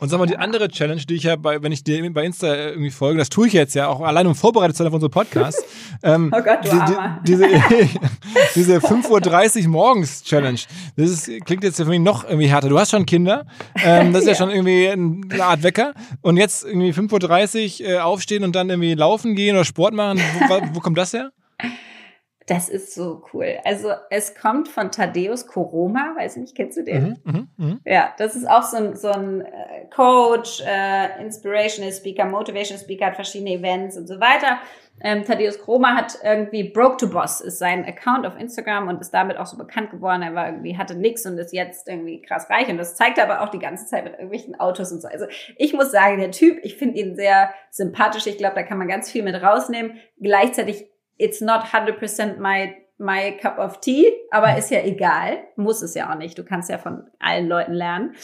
Und sag mal, die andere Challenge, die ich ja bei, wenn ich dir bei Insta irgendwie folge, das tue ich jetzt ja auch allein um vorbereitet zu sein auf unseren Podcast. Ähm, oh Gott, du die, die, diese, diese 5.30 Uhr morgens Challenge. Das ist, klingt jetzt für mich noch irgendwie härter. Du hast schon Kinder. Ähm, das ist ja. ja. schon irgendwie eine Art Wecker. Und jetzt irgendwie 5.30 Uhr äh, aufstehen und dann irgendwie laufen gehen oder Sport machen. Wo, wo kommt das her? Das ist so cool. Also es kommt von Thaddeus Koroma, weiß nicht, kennst du den? Mhm, mh, mh. Ja, das ist auch so ein, so ein äh, Coach, äh, Inspirational Speaker, Motivational Speaker, hat verschiedene Events und so weiter. Ähm, Thaddeus Koroma hat irgendwie Broke to Boss, ist sein Account auf Instagram und ist damit auch so bekannt geworden. Er war irgendwie, hatte nix und ist jetzt irgendwie krass reich und das zeigt er aber auch die ganze Zeit mit irgendwelchen Autos und so. Also ich muss sagen, der Typ, ich finde ihn sehr sympathisch. Ich glaube, da kann man ganz viel mit rausnehmen. Gleichzeitig it's not 100% my my cup of tea, aber ist ja egal, muss es ja auch nicht. Du kannst ja von allen Leuten lernen.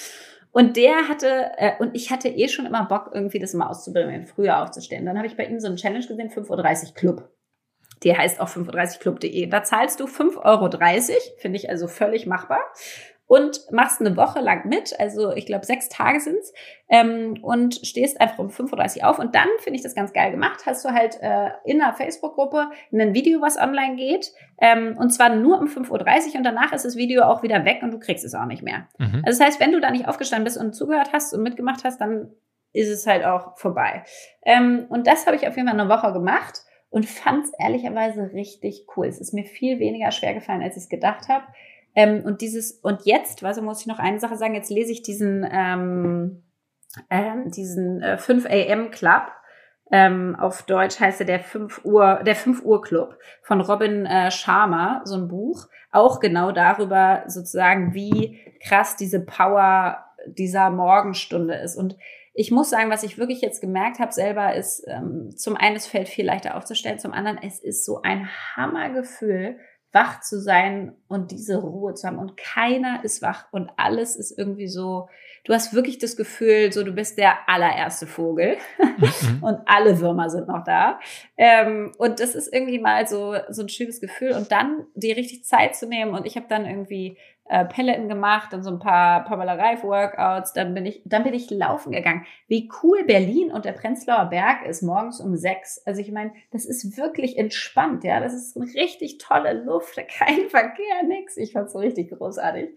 Und der hatte, äh, und ich hatte eh schon immer Bock, irgendwie das mal auszubilden, früher aufzustellen. Dann habe ich bei ihm so eine Challenge gesehen, 5.30 Uhr Club. Die heißt auch 5.30club.de. Da zahlst du 5,30 Euro, finde ich also völlig machbar und machst eine Woche lang mit, also ich glaube sechs Tage sind's, ähm, und stehst einfach um 5.30 Uhr auf und dann finde ich das ganz geil gemacht, hast du halt äh, in einer Facebook-Gruppe ein Video, was online geht ähm, und zwar nur um 5.30 Uhr und danach ist das Video auch wieder weg und du kriegst es auch nicht mehr. Mhm. Also das heißt, wenn du da nicht aufgestanden bist und zugehört hast und mitgemacht hast, dann ist es halt auch vorbei. Ähm, und das habe ich auf jeden Fall eine Woche gemacht und fand es ehrlicherweise richtig cool. Es ist mir viel weniger schwer gefallen, als ich es gedacht habe. Ähm, und dieses, und jetzt, also muss ich noch eine Sache sagen, jetzt lese ich diesen, ähm, ähm, diesen äh, 5 AM Club. Ähm, auf Deutsch heißt er der 5 Uhr, der 5 Uhr Club von Robin äh, Sharma, so ein Buch. Auch genau darüber sozusagen, wie krass diese Power dieser Morgenstunde ist. Und ich muss sagen, was ich wirklich jetzt gemerkt habe selber, ist ähm, zum einen, es fällt viel leichter aufzustellen, zum anderen, es ist so ein Hammergefühl, wach zu sein und diese Ruhe zu haben und keiner ist wach und alles ist irgendwie so, du hast wirklich das Gefühl, so du bist der allererste Vogel mhm. und alle Würmer sind noch da. Ähm, und das ist irgendwie mal so, so ein schönes Gefühl und dann die richtig Zeit zu nehmen und ich habe dann irgendwie äh, Peloton gemacht und so ein paar Pamela Reif Workouts. Dann bin ich, dann bin ich laufen gegangen. Wie cool Berlin und der Prenzlauer Berg ist morgens um sechs. Also ich meine, das ist wirklich entspannt, ja. Das ist eine richtig tolle Luft, kein Verkehr, nix. Ich fand's so richtig großartig.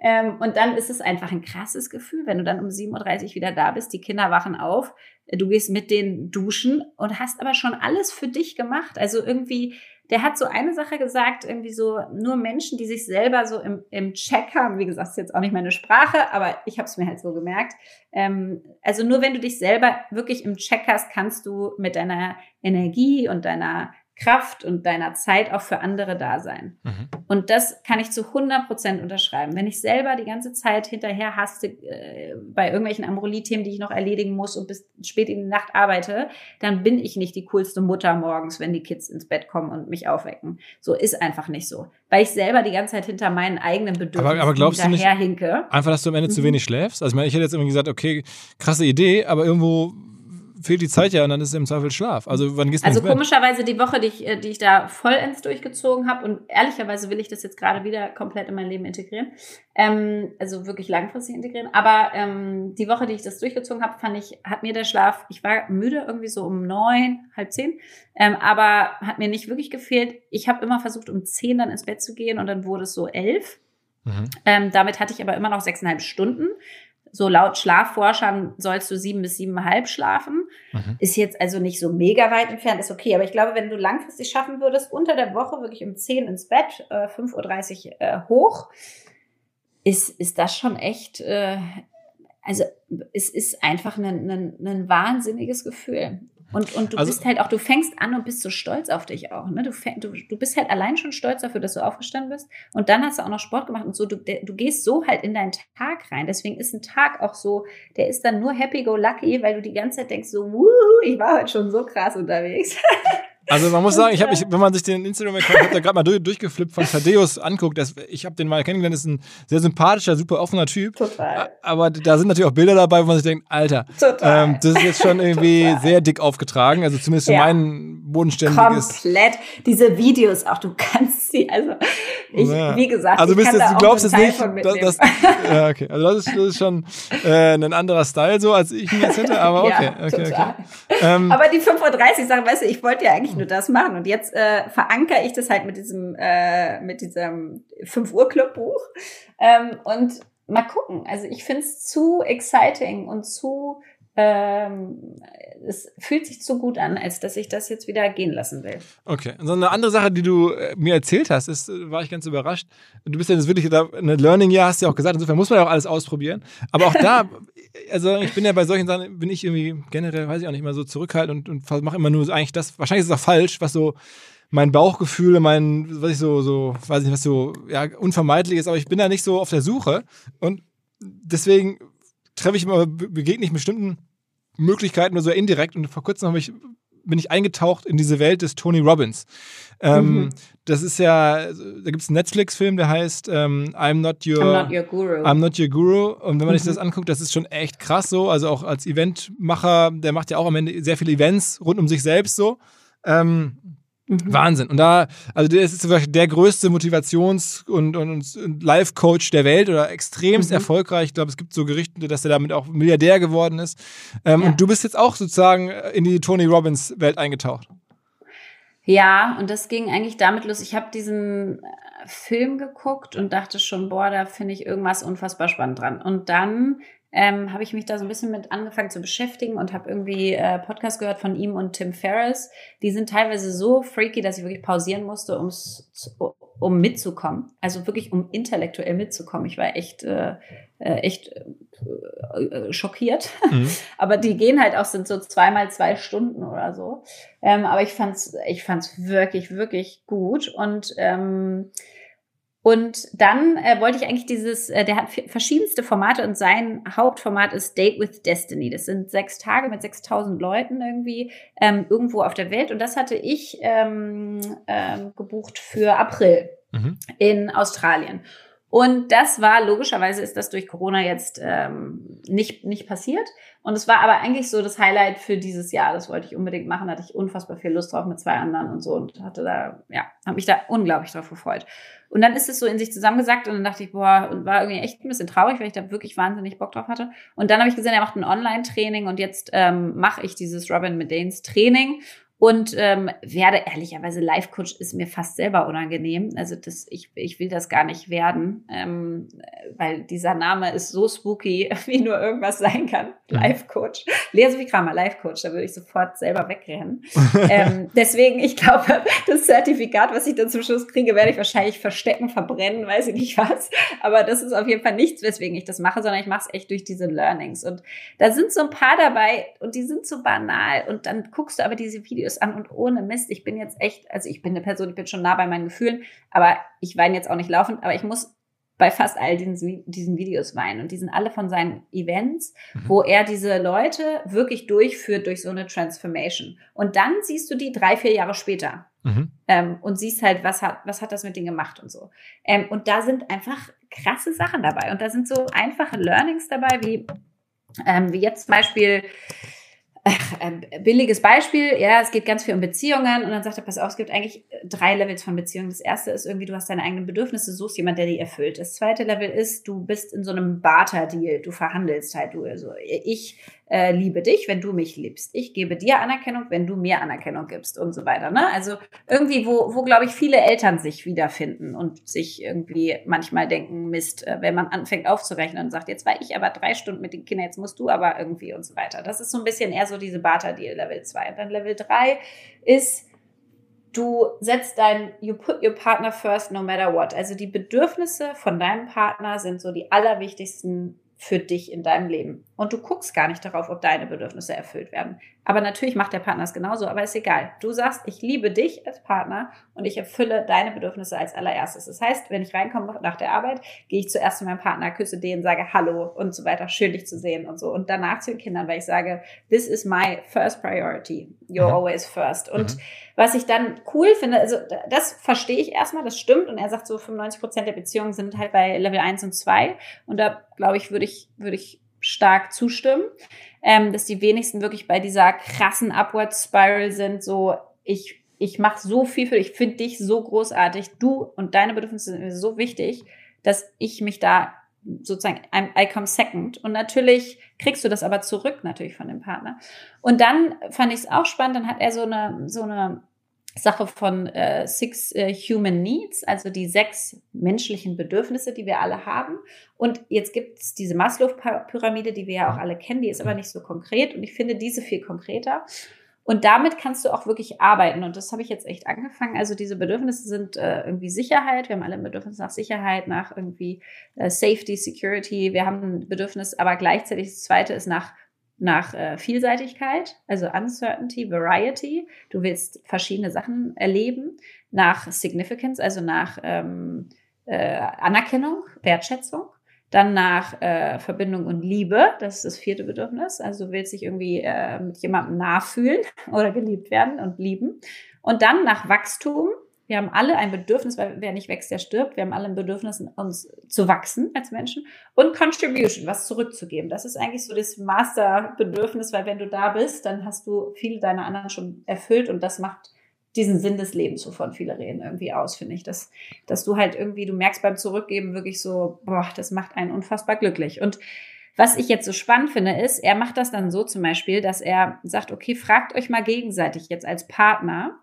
Ähm, und dann ist es einfach ein krasses Gefühl, wenn du dann um 7.30 Uhr wieder da bist, die Kinder wachen auf, du gehst mit den duschen und hast aber schon alles für dich gemacht. Also irgendwie der hat so eine Sache gesagt, irgendwie so, nur Menschen, die sich selber so im, im Check haben, wie gesagt, ist jetzt auch nicht meine Sprache, aber ich habe es mir halt so gemerkt. Ähm, also nur wenn du dich selber wirklich im Check hast, kannst du mit deiner Energie und deiner Kraft und deiner Zeit auch für andere da sein. Mhm. Und das kann ich zu 100 Prozent unterschreiben. Wenn ich selber die ganze Zeit hinterher haste äh, bei irgendwelchen Amorelie-Themen, die ich noch erledigen muss und bis spät in die Nacht arbeite, dann bin ich nicht die coolste Mutter morgens, wenn die Kids ins Bett kommen und mich aufwecken. So ist einfach nicht so. Weil ich selber die ganze Zeit hinter meinen eigenen Bedürfnissen aber, aber glaubst du nicht hinke. Einfach, dass du am Ende mhm. zu wenig schläfst? Also ich meine, ich hätte jetzt irgendwie gesagt, okay, krasse Idee, aber irgendwo fehlt die Zeit ja und dann ist im Zweifel Schlaf. Also wann gehst du Also komischerweise die Woche, die ich, äh, die ich da vollends durchgezogen habe und ehrlicherweise will ich das jetzt gerade wieder komplett in mein Leben integrieren. Ähm, also wirklich langfristig integrieren. Aber ähm, die Woche, die ich das durchgezogen habe, fand ich, hat mir der Schlaf, ich war müde irgendwie so um neun, halb zehn, ähm, aber hat mir nicht wirklich gefehlt. Ich habe immer versucht, um zehn dann ins Bett zu gehen und dann wurde es so elf. Mhm. Ähm, damit hatte ich aber immer noch sechseinhalb Stunden so laut Schlafforschern sollst du sieben bis siebeneinhalb schlafen. Mhm. Ist jetzt also nicht so mega weit entfernt, ist okay. Aber ich glaube, wenn du langfristig schaffen würdest, unter der Woche wirklich um zehn ins Bett, äh, 5.30 Uhr äh, hoch, ist, ist das schon echt, äh, also es ist einfach ein, ein, ein wahnsinniges Gefühl. Und, und du also, bist halt auch, du fängst an und bist so stolz auf dich auch. Ne? Du, du, du bist halt allein schon stolz dafür, dass du aufgestanden bist. Und dann hast du auch noch Sport gemacht und so. Du, du gehst so halt in deinen Tag rein. Deswegen ist ein Tag auch so, der ist dann nur happy go lucky, weil du die ganze Zeit denkst so, wuhu, ich war heute schon so krass unterwegs. Also man muss sagen, ich habe, wenn man sich den Instagram-Account, gerade mal durch, durchgeflippt von Thaddeus anguckt, das, ich habe den mal kennengelernt, ist ein sehr sympathischer, super offener Typ. Total. Aber da sind natürlich auch Bilder dabei, wo man sich denkt, Alter, ähm, das ist jetzt schon irgendwie Total. sehr dick aufgetragen, also zumindest für ja. mein bodenständiges. Komplett. Diese Videos auch, du kannst sie, also ich, ja. wie gesagt, also bist jetzt, du glaubst jetzt nicht, dass, ja, okay, also das ist, das ist schon äh, ein anderer Style so, als ich ihn jetzt hätte, aber okay, ja, okay, okay. Ähm, aber die 5.30 Uhr Sachen, weißt du, ich wollte ja eigentlich nur das machen und jetzt äh, verankere ich das halt mit diesem, äh, mit diesem 5 Uhr Club Buch ähm, und mal gucken. Also ich finde es zu exciting und zu ähm, es fühlt sich zu gut an, als dass ich das jetzt wieder gehen lassen will. Okay. Und so eine andere Sache, die du äh, mir erzählt hast, ist, äh, war ich ganz überrascht. Du bist ja jetzt wirklich da, eine Learning Jahr, hast du ja auch gesagt. Insofern muss man ja auch alles ausprobieren. Aber auch da, also ich bin ja bei solchen Sachen, bin ich irgendwie generell, weiß ich auch nicht, immer so zurückhaltend und, und mache immer nur eigentlich das, wahrscheinlich ist es auch falsch, was so mein Bauchgefühl, mein, was ich so, so, weiß ich nicht, was so, ja, unvermeidlich ist, aber ich bin da nicht so auf der Suche und deswegen treffe ich immer, begegne ich bestimmten Möglichkeiten nur so indirekt. Und vor kurzem ich, bin ich eingetaucht in diese Welt des Tony Robbins. Ähm, mhm. Das ist ja, da gibt es einen Netflix-Film, der heißt ähm, I'm, not your, I'm Not Your Guru. I'm Not Your Guru. Und wenn man mhm. sich das anguckt, das ist schon echt krass so. Also auch als Eventmacher, der macht ja auch am Ende sehr viele Events rund um sich selbst so. Ähm, Mhm. Wahnsinn. Und da, also der ist vielleicht der größte Motivations- und, und, und Life-Coach der Welt oder extremst mhm. erfolgreich. Ich glaube, es gibt so Gerichte, dass er damit auch Milliardär geworden ist. Ähm, ja. Und du bist jetzt auch sozusagen in die Tony Robbins-Welt eingetaucht. Ja, und das ging eigentlich damit los. Ich habe diesen äh, Film geguckt und dachte schon, boah, da finde ich irgendwas unfassbar spannend dran. Und dann ähm, habe ich mich da so ein bisschen mit angefangen zu beschäftigen und habe irgendwie äh, Podcast gehört von ihm und Tim Ferriss. Die sind teilweise so freaky, dass ich wirklich pausieren musste, ums, um mitzukommen. Also wirklich um intellektuell mitzukommen. Ich war echt, äh, äh echt äh, äh, schockiert. Mhm. aber die gehen halt auch, sind so zweimal zwei Stunden oder so. Ähm, aber ich fand's, ich fand's wirklich, wirklich gut und ähm, und dann äh, wollte ich eigentlich dieses, äh, der hat verschiedenste Formate und sein Hauptformat ist Date with Destiny. Das sind sechs Tage mit 6000 Leuten irgendwie ähm, irgendwo auf der Welt. Und das hatte ich ähm, ähm, gebucht für April. mhm. in Australien. Und das war, logischerweise ist das durch Corona jetzt ähm, nicht, nicht passiert. Und es war aber eigentlich so das Highlight für dieses Jahr. Das wollte ich unbedingt machen. Da hatte ich unfassbar viel Lust drauf mit zwei anderen und so und hatte da, ja, habe mich da unglaublich drauf gefreut. Und dann ist es so in sich zusammengesagt und dann dachte ich, boah, und war irgendwie echt ein bisschen traurig, weil ich da wirklich wahnsinnig Bock drauf hatte. Und dann habe ich gesehen, er macht ein Online-Training und jetzt ähm, mache ich dieses Robin Medanes Training und ähm, werde ehrlicherweise Life-Coach ist mir fast selber unangenehm. Also das, ich, ich will das gar nicht werden, ähm, weil dieser Name ist so spooky, wie nur irgendwas sein kann. Mhm. Life-Coach. Lea Sophie Kramer, Life-Coach, da würde ich sofort selber wegrennen. ähm, deswegen, ich glaube, das Zertifikat, was ich dann zum Schluss kriege, werde ich wahrscheinlich verstecken, verbrennen, weiß ich nicht was. Aber das ist auf jeden Fall nichts, weswegen ich das mache, sondern ich mache es echt durch diese Learnings. Und da sind so ein paar dabei und die sind so banal. Und dann guckst du aber diese Videos Videos an und ohne Mist, ich bin jetzt echt, also ich bin eine Person, ich bin schon nah bei meinen Gefühlen, aber ich weine jetzt auch nicht laufend, aber ich muss bei fast all diesen, diesen Videos weinen. Und die sind alle von seinen Events, mhm. wo er diese Leute wirklich durchführt durch so eine Transformation. Und dann siehst du die drei, vier Jahre später. Mhm. Ähm, und siehst halt, was hat, was hat das mit denen gemacht und so. Ähm, und da sind einfach krasse Sachen dabei. Und da sind so einfache Learnings dabei, wie, ähm, wie jetzt zum Beispiel, ach, ein billiges Beispiel, ja, es geht ganz viel um Beziehungen und dann sagt er, pass auf, es gibt eigentlich drei Levels von Beziehungen. Das erste ist irgendwie, du hast deine eigenen Bedürfnisse, suchst jemand, der die erfüllt. Das zweite Level ist, du bist in so einem Barter-Deal, du verhandelst halt, du, also ich äh, liebe dich, wenn du mich liebst. Ich gebe dir Anerkennung, wenn du mir Anerkennung gibst und so weiter. Ne? Also irgendwie, wo, wo glaube ich, viele Eltern sich wiederfinden und sich irgendwie manchmal denken, Mist, äh, wenn man anfängt aufzurechnen und sagt, jetzt war ich aber drei Stunden mit den Kindern, jetzt musst du aber irgendwie und so weiter. Das ist so ein bisschen eher so diese Barter-Deal Level 2. Und dann Level 3 ist, du setzt dein, you put your partner first no matter what. Also die Bedürfnisse von deinem Partner sind so die allerwichtigsten für dich in deinem Leben. Und du guckst gar nicht darauf, ob deine Bedürfnisse erfüllt werden. Aber natürlich macht der Partner es genauso, aber ist egal. Du sagst, ich liebe dich als Partner und ich erfülle deine Bedürfnisse als allererstes. Das heißt, wenn ich reinkomme nach der Arbeit, gehe ich zuerst zu meinem Partner, küsse den, sage Hallo und so weiter, schön dich zu sehen und so. Und danach zu den Kindern, weil ich sage, this is my first priority. You're mhm. always first. Und mhm. was ich dann cool finde, also das verstehe ich erstmal, das stimmt. Und er sagt so, 95 Prozent der Beziehungen sind halt bei Level 1 und 2. Und da, glaube ich, würde ich, würde ich stark zustimmen, ähm, dass die wenigsten wirklich bei dieser krassen Upward Spiral sind, so ich ich mache so viel für dich, ich finde dich so großartig, du und deine Bedürfnisse sind mir so wichtig, dass ich mich da sozusagen I come second und natürlich kriegst du das aber zurück natürlich von dem Partner. Und dann fand ich es auch spannend, dann hat er so eine so eine Sache von äh, Six äh, Human Needs, also die sechs menschlichen Bedürfnisse, die wir alle haben. Und jetzt gibt es diese Maslow-Pyramide, die wir ja auch alle kennen, die ist aber nicht so konkret und ich finde diese viel konkreter. Und damit kannst du auch wirklich arbeiten. Und das habe ich jetzt echt angefangen. Also diese Bedürfnisse sind äh, irgendwie Sicherheit. Wir haben alle ein Bedürfnis nach Sicherheit, nach irgendwie äh, Safety, Security. Wir haben ein Bedürfnis, aber gleichzeitig das zweite ist nach nach äh, Vielseitigkeit, also Uncertainty, Variety. Du willst verschiedene Sachen erleben. Nach Significance, also nach ähm, äh, Anerkennung, Wertschätzung. Dann nach äh, Verbindung und Liebe, das ist das vierte Bedürfnis. Also du willst dich irgendwie äh, mit jemandem nachfühlen oder geliebt werden und lieben. Und dann nach Wachstum, wir haben alle ein Bedürfnis, weil wer nicht wächst, der stirbt. Wir haben alle ein Bedürfnis, uns zu wachsen als Menschen. Und Contribution, was zurückzugeben. Das ist eigentlich so das Masterbedürfnis, weil wenn du da bist, dann hast du viele deiner anderen schon erfüllt und das macht diesen Sinn des Lebens, wovon viele reden, irgendwie aus, finde ich. Dass, dass du halt irgendwie, du merkst beim Zurückgeben wirklich so, boah, das macht einen unfassbar glücklich. Und was ich jetzt so spannend finde, ist, er macht das dann so zum Beispiel, dass er sagt, okay, fragt euch mal gegenseitig jetzt als Partner,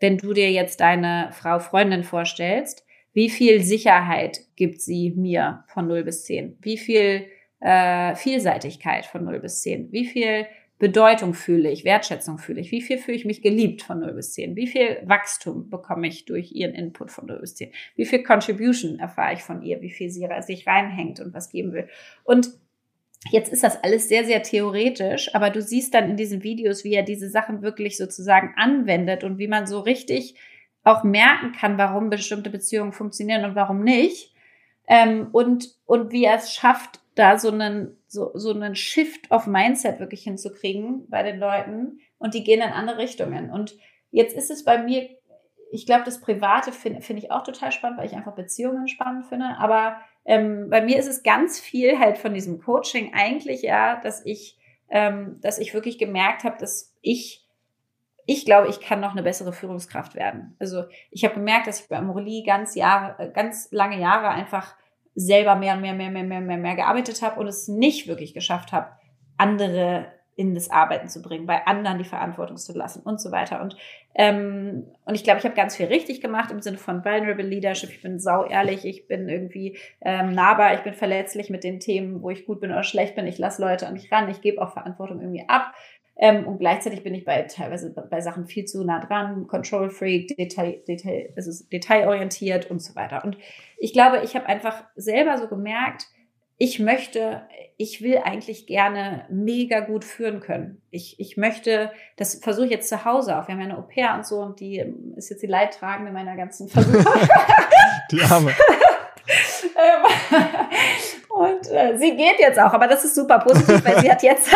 wenn du dir jetzt deine Frau Freundin vorstellst, wie viel Sicherheit gibt sie mir von 0 bis 10? Wie viel äh, Vielseitigkeit von 0 bis 10? Wie viel Bedeutung fühle ich, Wertschätzung fühle ich? Wie viel fühle ich mich geliebt von 0 bis 10? Wie viel Wachstum bekomme ich durch ihren Input von 0 bis 10? Wie viel Contribution erfahre ich von ihr? Wie viel sie sich reinhängt und was geben will? Und Jetzt ist das alles sehr, sehr theoretisch, aber du siehst dann in diesen Videos, wie er diese Sachen wirklich sozusagen anwendet und wie man so richtig auch merken kann, warum bestimmte Beziehungen funktionieren und warum nicht. Ähm, und, und wie er es schafft, da so einen, so, so einen Shift of Mindset wirklich hinzukriegen bei den Leuten und die gehen in andere Richtungen. Und jetzt ist es bei mir ich glaube, das Private finde find ich auch total spannend, weil ich einfach Beziehungen spannend finde. Aber ähm, bei mir ist es ganz viel halt von diesem Coaching eigentlich ja, dass ich, ähm, dass ich wirklich gemerkt habe, dass ich ich glaube, ich kann noch eine bessere Führungskraft werden. Also ich habe gemerkt, dass ich bei Amorelie ganz Jahre, ganz lange Jahre einfach selber mehr und mehr, mehr, mehr, mehr, mehr, mehr gearbeitet habe und es nicht wirklich geschafft habe, andere in das Arbeiten zu bringen, bei anderen die Verantwortung zu lassen und so weiter. Und, ähm, und ich glaube, ich habe ganz viel richtig gemacht im Sinne von Vulnerable Leadership. Ich bin sau ehrlich, ich bin irgendwie ähm, nahbar, ich bin verletzlich mit den Themen, wo ich gut bin oder schlecht bin. Ich lasse Leute an mich ran, ich gebe auch Verantwortung irgendwie ab. Ähm, und gleichzeitig bin ich bei teilweise bei Sachen viel zu nah dran, Control Freak, Detail, Detail, also detailorientiert und so weiter. Und ich glaube, ich habe einfach selber so gemerkt, ich möchte, ich will eigentlich gerne mega gut führen können. Ich, ich möchte, das versuche ich jetzt zu Hause auch. Wir haben ja eine Au-pair und so und die ist jetzt die Leidtragende meiner ganzen Versuche. die Arme. Ähm, und äh, sie geht jetzt auch, aber das ist super positiv, weil sie hat jetzt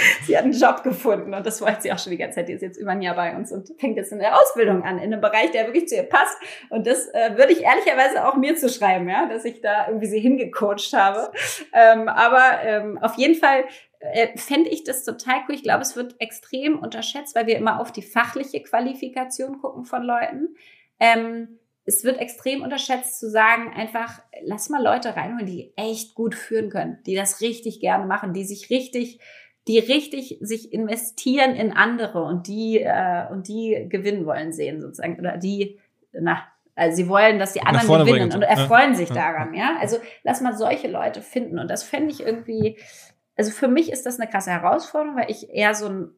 sie hat einen Job gefunden und das wollte sie auch schon die ganze Zeit. Die ist jetzt über ein Jahr bei uns und fängt jetzt in der Ausbildung an, in einem Bereich, der wirklich zu ihr passt. Und das äh, würde ich ehrlicherweise auch mir zuschreiben, ja, dass ich da irgendwie sie hingecoacht habe. Ähm, aber ähm, auf jeden Fall äh, fände ich das total cool. Ich glaube, es wird extrem unterschätzt, weil wir immer auf die fachliche Qualifikation gucken von Leuten. Ähm, es wird extrem unterschätzt zu sagen, einfach lass mal Leute reinholen, die echt gut führen können, die das richtig gerne machen, die sich richtig die richtig sich investieren in andere und die äh, und die gewinnen wollen sehen sozusagen oder die na also sie wollen, dass die anderen gewinnen bringen. und erfreuen ja. sich daran, ja. Also lass mal solche Leute finden und das fände ich irgendwie, also für mich ist das eine krasse Herausforderung, weil ich eher so ein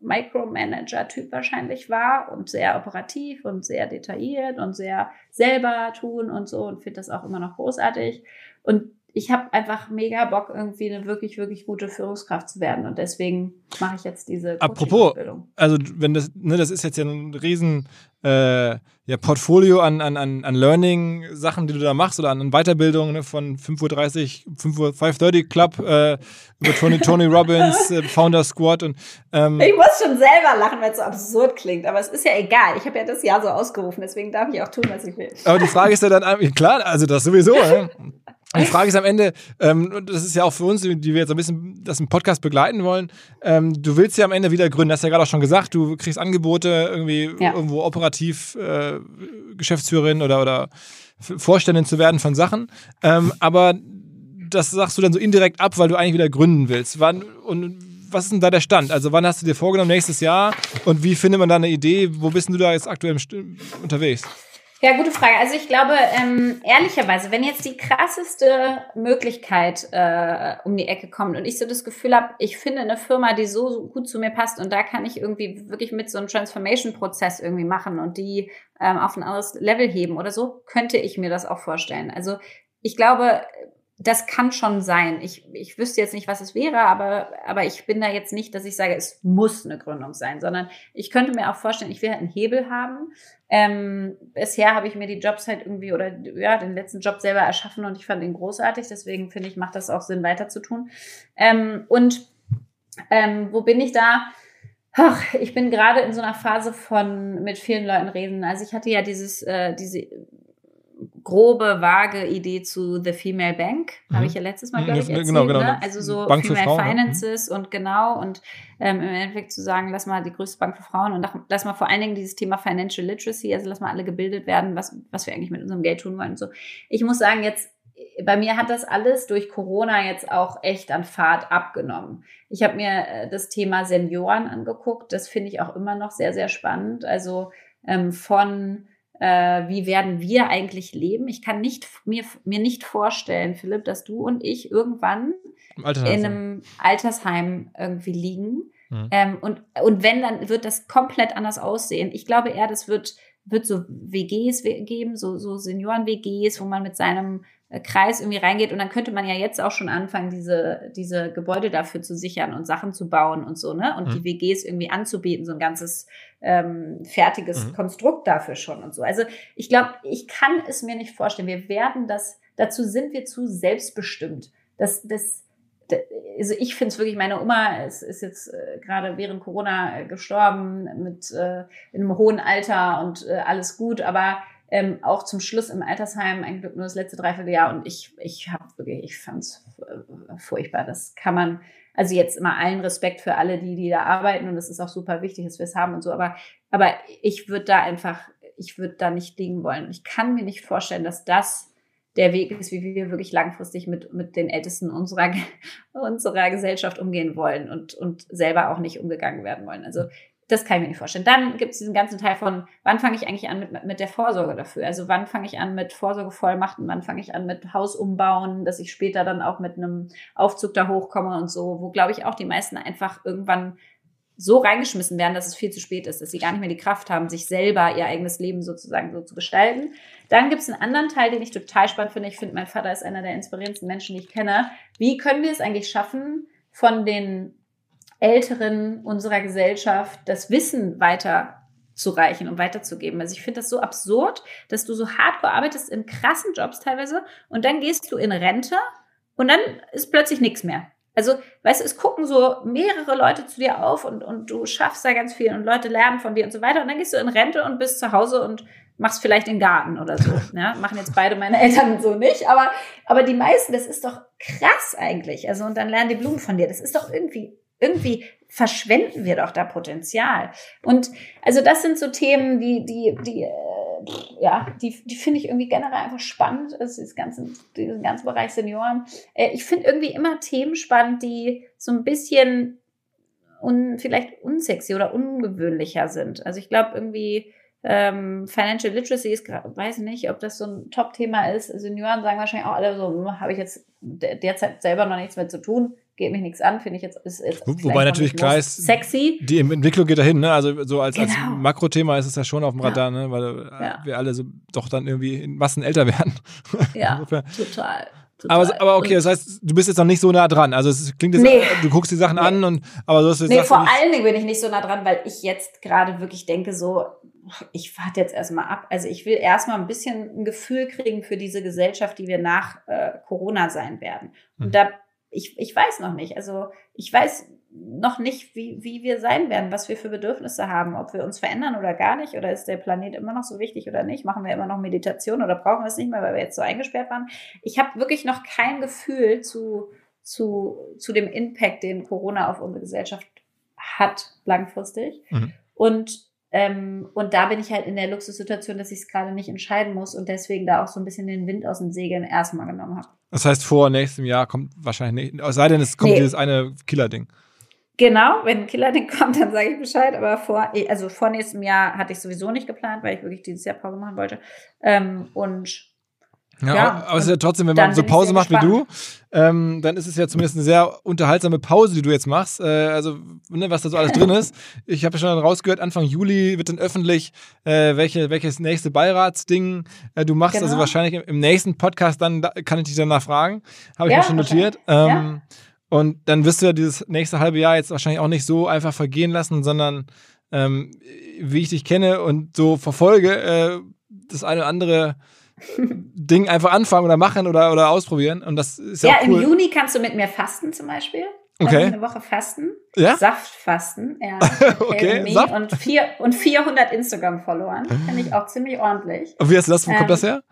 Micromanager-Typ wahrscheinlich war und sehr operativ und sehr detailliert und sehr selber tun und so und finde das auch immer noch großartig. Und ich habe einfach mega Bock, irgendwie eine wirklich, wirklich gute Führungskraft zu werden. Und deswegen mache ich jetzt diese Apropos, also wenn das, ne, das ist jetzt ja ein riesen äh, ja, Portfolio an, an, an Learning-Sachen, die du da machst oder an Weiterbildung ne, von 5.30 Uhr, 5 Uhr, 5.30 Club äh, über Tony, Tony Robbins, äh, Founder Squad und ähm, Ich muss schon selber lachen, weil es so absurd klingt, aber es ist ja egal. Ich habe ja das Jahr so ausgerufen, deswegen darf ich auch tun, was ich will. Aber die Frage ist ja dann, klar, also das sowieso, ne? Die Frage ist am Ende, ähm, das ist ja auch für uns, die wir jetzt ein bisschen das im Podcast begleiten wollen, ähm, du willst ja am Ende wieder gründen, hast ja gerade auch schon gesagt, du kriegst Angebote, irgendwie ja. irgendwo operativ äh, Geschäftsführerin oder, oder Vorständin zu werden von Sachen. Ähm, aber das sagst du dann so indirekt ab, weil du eigentlich wieder gründen willst. Wann, und was ist denn da der Stand? Also wann hast du dir vorgenommen, nächstes Jahr? Und wie findet man da eine Idee? Wo bist du da jetzt aktuell unterwegs? Ja, gute Frage. Also ich glaube, ähm, ehrlicherweise, wenn jetzt die krasseste Möglichkeit äh, um die Ecke kommt und ich so das Gefühl habe, ich finde eine Firma, die so gut zu mir passt und da kann ich irgendwie wirklich mit so einem Transformation-Prozess irgendwie machen und die ähm, auf ein anderes Level heben oder so, könnte ich mir das auch vorstellen. Also ich glaube, das kann schon sein. Ich, ich wüsste jetzt nicht, was es wäre, aber, aber ich bin da jetzt nicht, dass ich sage, es muss eine Gründung sein, sondern ich könnte mir auch vorstellen, ich will halt einen Hebel haben. Ähm, bisher habe ich mir die Jobs halt irgendwie oder ja, den letzten Job selber erschaffen und ich fand ihn großartig. Deswegen finde ich, macht das auch Sinn, weiter zu tun. Ähm, und ähm, wo bin ich da? Ach, ich bin gerade in so einer Phase von mit vielen Leuten reden. Also ich hatte ja dieses, äh, diese grobe, vage Idee zu The Female Bank. Mhm. Habe ich ja letztes Mal, glaube ich, erzählt. Genau, genau, ne? Also so Bank Female Frauen, Finances ne? und genau und ähm, im Endeffekt zu sagen, lass mal die größte Bank für Frauen und lass mal vor allen Dingen dieses Thema Financial Literacy, also lass mal alle gebildet werden, was, was wir eigentlich mit unserem Geld tun wollen und so. Ich muss sagen, jetzt bei mir hat das alles durch Corona jetzt auch echt an Fahrt abgenommen. Ich habe mir äh, das Thema Senioren angeguckt. Das finde ich auch immer noch sehr, sehr spannend. Also ähm, von äh, wie werden wir eigentlich leben. Ich kann nicht, mir, mir nicht vorstellen, Philipp, dass du und ich irgendwann in einem Altersheim irgendwie liegen. Mhm. Ähm, und, und wenn, dann wird das komplett anders aussehen. Ich glaube eher, das wird, wird so WGs geben, so, so Senioren-WGs, wo man mit seinem Kreis irgendwie reingeht und dann könnte man ja jetzt auch schon anfangen, diese, diese Gebäude dafür zu sichern und Sachen zu bauen und so, ne? Und mhm. die WGs irgendwie anzubieten, so ein ganzes ähm, fertiges mhm. Konstrukt dafür schon und so. Also ich glaube, ich kann es mir nicht vorstellen. Wir werden das, dazu sind wir zu selbstbestimmt. Das, das also ich finde es wirklich, meine Oma ist, ist jetzt äh, gerade während Corona äh, gestorben mit äh, in einem hohen Alter und äh, alles gut, aber ähm, auch zum Schluss im Altersheim ein Glück nur das letzte Dreivierteljahr und ich, ich habe wirklich, ich fand es äh, furchtbar. Das kann man, also jetzt immer allen Respekt für alle, die, die da arbeiten und es ist auch super wichtig, dass wir es haben und so, aber, aber ich würde da einfach, ich würde da nicht liegen wollen. Ich kann mir nicht vorstellen, dass das der Weg ist, wie wir wirklich langfristig mit, mit den Ältesten unserer, unserer Gesellschaft umgehen wollen und, und selber auch nicht umgegangen werden wollen. Also das kann ich mir nicht vorstellen. Dann gibt es diesen ganzen Teil von, wann fange ich eigentlich an mit, mit der Vorsorge dafür? Also wann fange ich an mit Vorsorgevollmachten, wann fange ich an mit Haus umbauen, dass ich später dann auch mit einem Aufzug da hochkomme und so, wo glaube ich auch die meisten einfach irgendwann so reingeschmissen werden, dass es viel zu spät ist, dass sie gar nicht mehr die Kraft haben, sich selber ihr eigenes Leben sozusagen so zu gestalten. Dann gibt es einen anderen Teil, den ich total spannend finde. Ich finde, mein Vater ist einer der inspirierendsten Menschen, die ich kenne. Wie können wir es eigentlich schaffen, von den Älteren unserer Gesellschaft das Wissen weiter zu reichen und weiterzugeben. Also ich finde das so absurd, dass du so hardcore arbeitest in krassen Jobs teilweise und dann gehst du in Rente und dann ist plötzlich nichts mehr. Also, weißt du, es gucken so mehrere Leute zu dir auf und, und du schaffst da ganz viel und Leute lernen von dir und so weiter. Und dann gehst du in Rente und bist zu Hause und machst vielleicht den Garten oder so. Ja, machen jetzt beide meine Eltern so nicht, aber, aber die meisten, das ist doch krass eigentlich. Also, und dann lernen die Blumen von dir. Das ist doch irgendwie irgendwie verschwenden wir doch da Potenzial. Und also das sind so Themen, die, die, die, äh, ja, die, die finde ich irgendwie generell einfach spannend. Also das ganze, diesen ganzen Bereich Senioren. Äh, ich finde irgendwie immer Themen spannend, die so ein bisschen un, vielleicht unsexy oder ungewöhnlicher sind. Also ich glaube irgendwie, ähm, Financial Literacy ist, weiß nicht, ob das so ein Top-Thema ist. Senioren sagen wahrscheinlich auch alle so, hm, habe ich jetzt derzeit selber noch nichts mehr zu tun geht mich nichts an, finde ich jetzt ist jetzt Wobei natürlich klar ist, sexy. Die Entwicklung geht dahin, ne? Also so als, genau. als Makrothema ist es ja schon auf dem Radar, ja. ne? Weil äh, ja. wir alle so doch dann irgendwie in Massen älter werden. Ja, total. Total. Aber, aber okay, das heißt, du bist jetzt noch nicht so nah dran. Also es klingt jetzt, nee. du guckst die Sachen nee. an und aber so ist Nee, vor allen Dingen bin ich nicht so nah dran, weil ich jetzt gerade wirklich denke, so, ich warte jetzt erstmal ab. Also ich will erstmal ein bisschen ein Gefühl kriegen für diese Gesellschaft, die wir nach äh, Corona sein werden. Und hm. da ich, ich weiß noch nicht. Also ich weiß noch nicht, wie, wie wir sein werden, was wir für Bedürfnisse haben, ob wir uns verändern oder gar nicht, oder ist der Planet immer noch so wichtig oder nicht, machen wir immer noch Meditation oder brauchen wir es nicht mehr, weil wir jetzt so eingesperrt waren. Ich habe wirklich noch kein Gefühl zu, zu, zu dem Impact, den Corona auf unsere Gesellschaft hat, langfristig. Mhm. Und ähm, und da bin ich halt in der Luxussituation, dass ich es gerade nicht entscheiden muss und deswegen da auch so ein bisschen den Wind aus den Segeln erstmal genommen habe. Das heißt, vor nächstem Jahr kommt wahrscheinlich nicht, es sei denn, es kommt nee. dieses eine Killer-Ding. Genau, wenn ein Killer-Ding kommt, dann sage ich Bescheid. Aber vor, also vor nächstem Jahr hatte ich sowieso nicht geplant, weil ich wirklich dieses Jahr Pause machen wollte. Ähm, und ja, ja, aber es ist ja trotzdem, wenn man so Pause macht gespannt. wie du, ähm, dann ist es ja zumindest eine sehr unterhaltsame Pause, die du jetzt machst. Äh, also, ne, was da so alles drin ist. Ich habe ja schon rausgehört, Anfang Juli wird dann öffentlich, äh, welche, welches nächste Beiratsding äh, du machst. Also genau. Also wahrscheinlich im, im, nächsten Podcast dann da, kann ich dich danach fragen. Habe ich ja, mir schon notiert. Ähm, ja. Und dann wirst du ja dieses nächste halbe Jahr jetzt wahrscheinlich auch nicht so einfach vergehen lassen, sondern ähm, wie ich dich kenne und so verfolge, äh, das eine oder andere Ding einfach anfangen oder machen oder, oder ausprobieren. Und das ist ja, ja cool. im Juni kannst du mit mir fasten zum Beispiel. Okay. Eine Woche fasten. Ja? Saftfasten. Ja. okay. Saft? Und, vier, und 400 Instagram-Followern. Finde ich auch ziemlich ordentlich. Und wie hast du das? Wo ähm, kommt das her?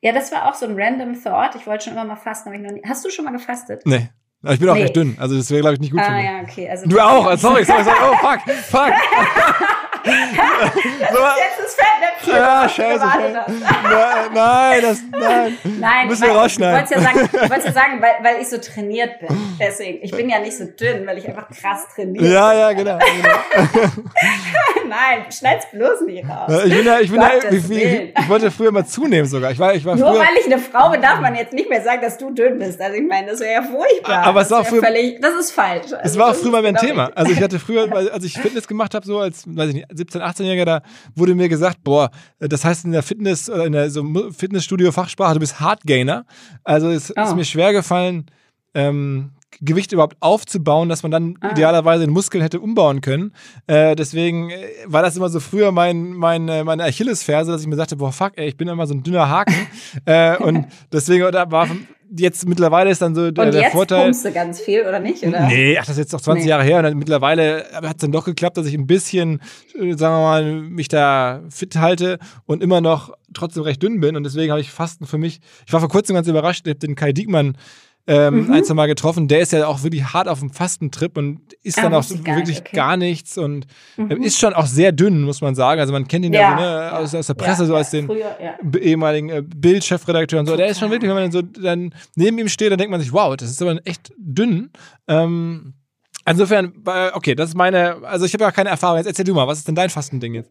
Ja, das war auch so ein random Thought. Ich wollte schon immer mal fasten, aber ich noch nie. Hast du schon mal gefastet? Nee. Ich bin auch nee. recht dünn, also das wäre, glaube ich, nicht gut ah, für mich. ja, okay. Also du auch, sorry, sorry, sorry, oh, fuck, fuck. das ist jetzt das Fettnäpfchen. Ja, scheiße. scheiße. nein, das, nein. Nein, müssen wir rausschneiden. Ich wollte ja sagen, ich wollte ja sagen weil, weil ich so trainiert bin. Deswegen, ich bin ja nicht so dünn, weil ich einfach krass trainiert ja, bin. Ja, ja, genau. genau. nein, schneid's bloß nicht raus. Ich bin ja, ich bin ja, ich, ich, ich, wollte früher mal zunehmen sogar. Ich war, ich war Nur früher, weil ich eine Frau bin, darf man jetzt nicht mehr sagen, dass du dünn bist. Also ich meine, das wäre ja furchtbar. Aber es war früher, völlig, das ist falsch. Also es war auch früher mal mein Thema. Also ich hatte früher, als ich Fitness gemacht habe, so als, weiß ich nicht, 17, 18-Jähriger, da wurde mir gesagt, boah, das heißt in der Fitness oder in der so Fitnessstudio Fachsprache, du bist Hardgainer. Also es oh. ist mir schwer gefallen, ähm, Gewicht überhaupt aufzubauen, dass man dann ah. idealerweise den Muskel hätte umbauen können. Äh, deswegen äh, war das immer so früher mein, mein, äh, meine Achillesferse, dass ich mir sagte, boah, fuck, ey, ich bin immer so ein dünner Haken. äh, und deswegen oder war jetzt mittlerweile ist dann so der, und der jetzt Vorteil. Pumpst du ganz viel oder nicht? Oder? Nee, ach, das ist jetzt noch 20 nee. Jahre her und dann mittlerweile hat es dann doch geklappt, dass ich ein bisschen, äh, sagen wir mal, mich da fit halte und immer noch trotzdem recht dünn bin und deswegen habe ich Fasten für mich. Ich war vor kurzem ganz überrascht, ich habe den Kai Diekmann ähm, mhm. ein, zwei Mal getroffen. Der ist ja auch wirklich hart auf dem Fastentrip und isst ah, dann auch so wirklich okay. gar nichts und mhm. ist schon auch sehr dünn, muss man sagen. Also man kennt ihn ja, ja so ne, aus, aus, der Presse, ja, so als den früher, ehemaligen äh, Bild-Chefredakteur und so. Der ist schon wirklich, wenn man so dann neben ihm steht, dann denkt man sich, wow, das ist aber echt dünn. Ähm, insofern, okay, das ist meine, also ich habe ja keine Erfahrung. Jetzt erzähl du mal, was ist denn dein Fastending jetzt?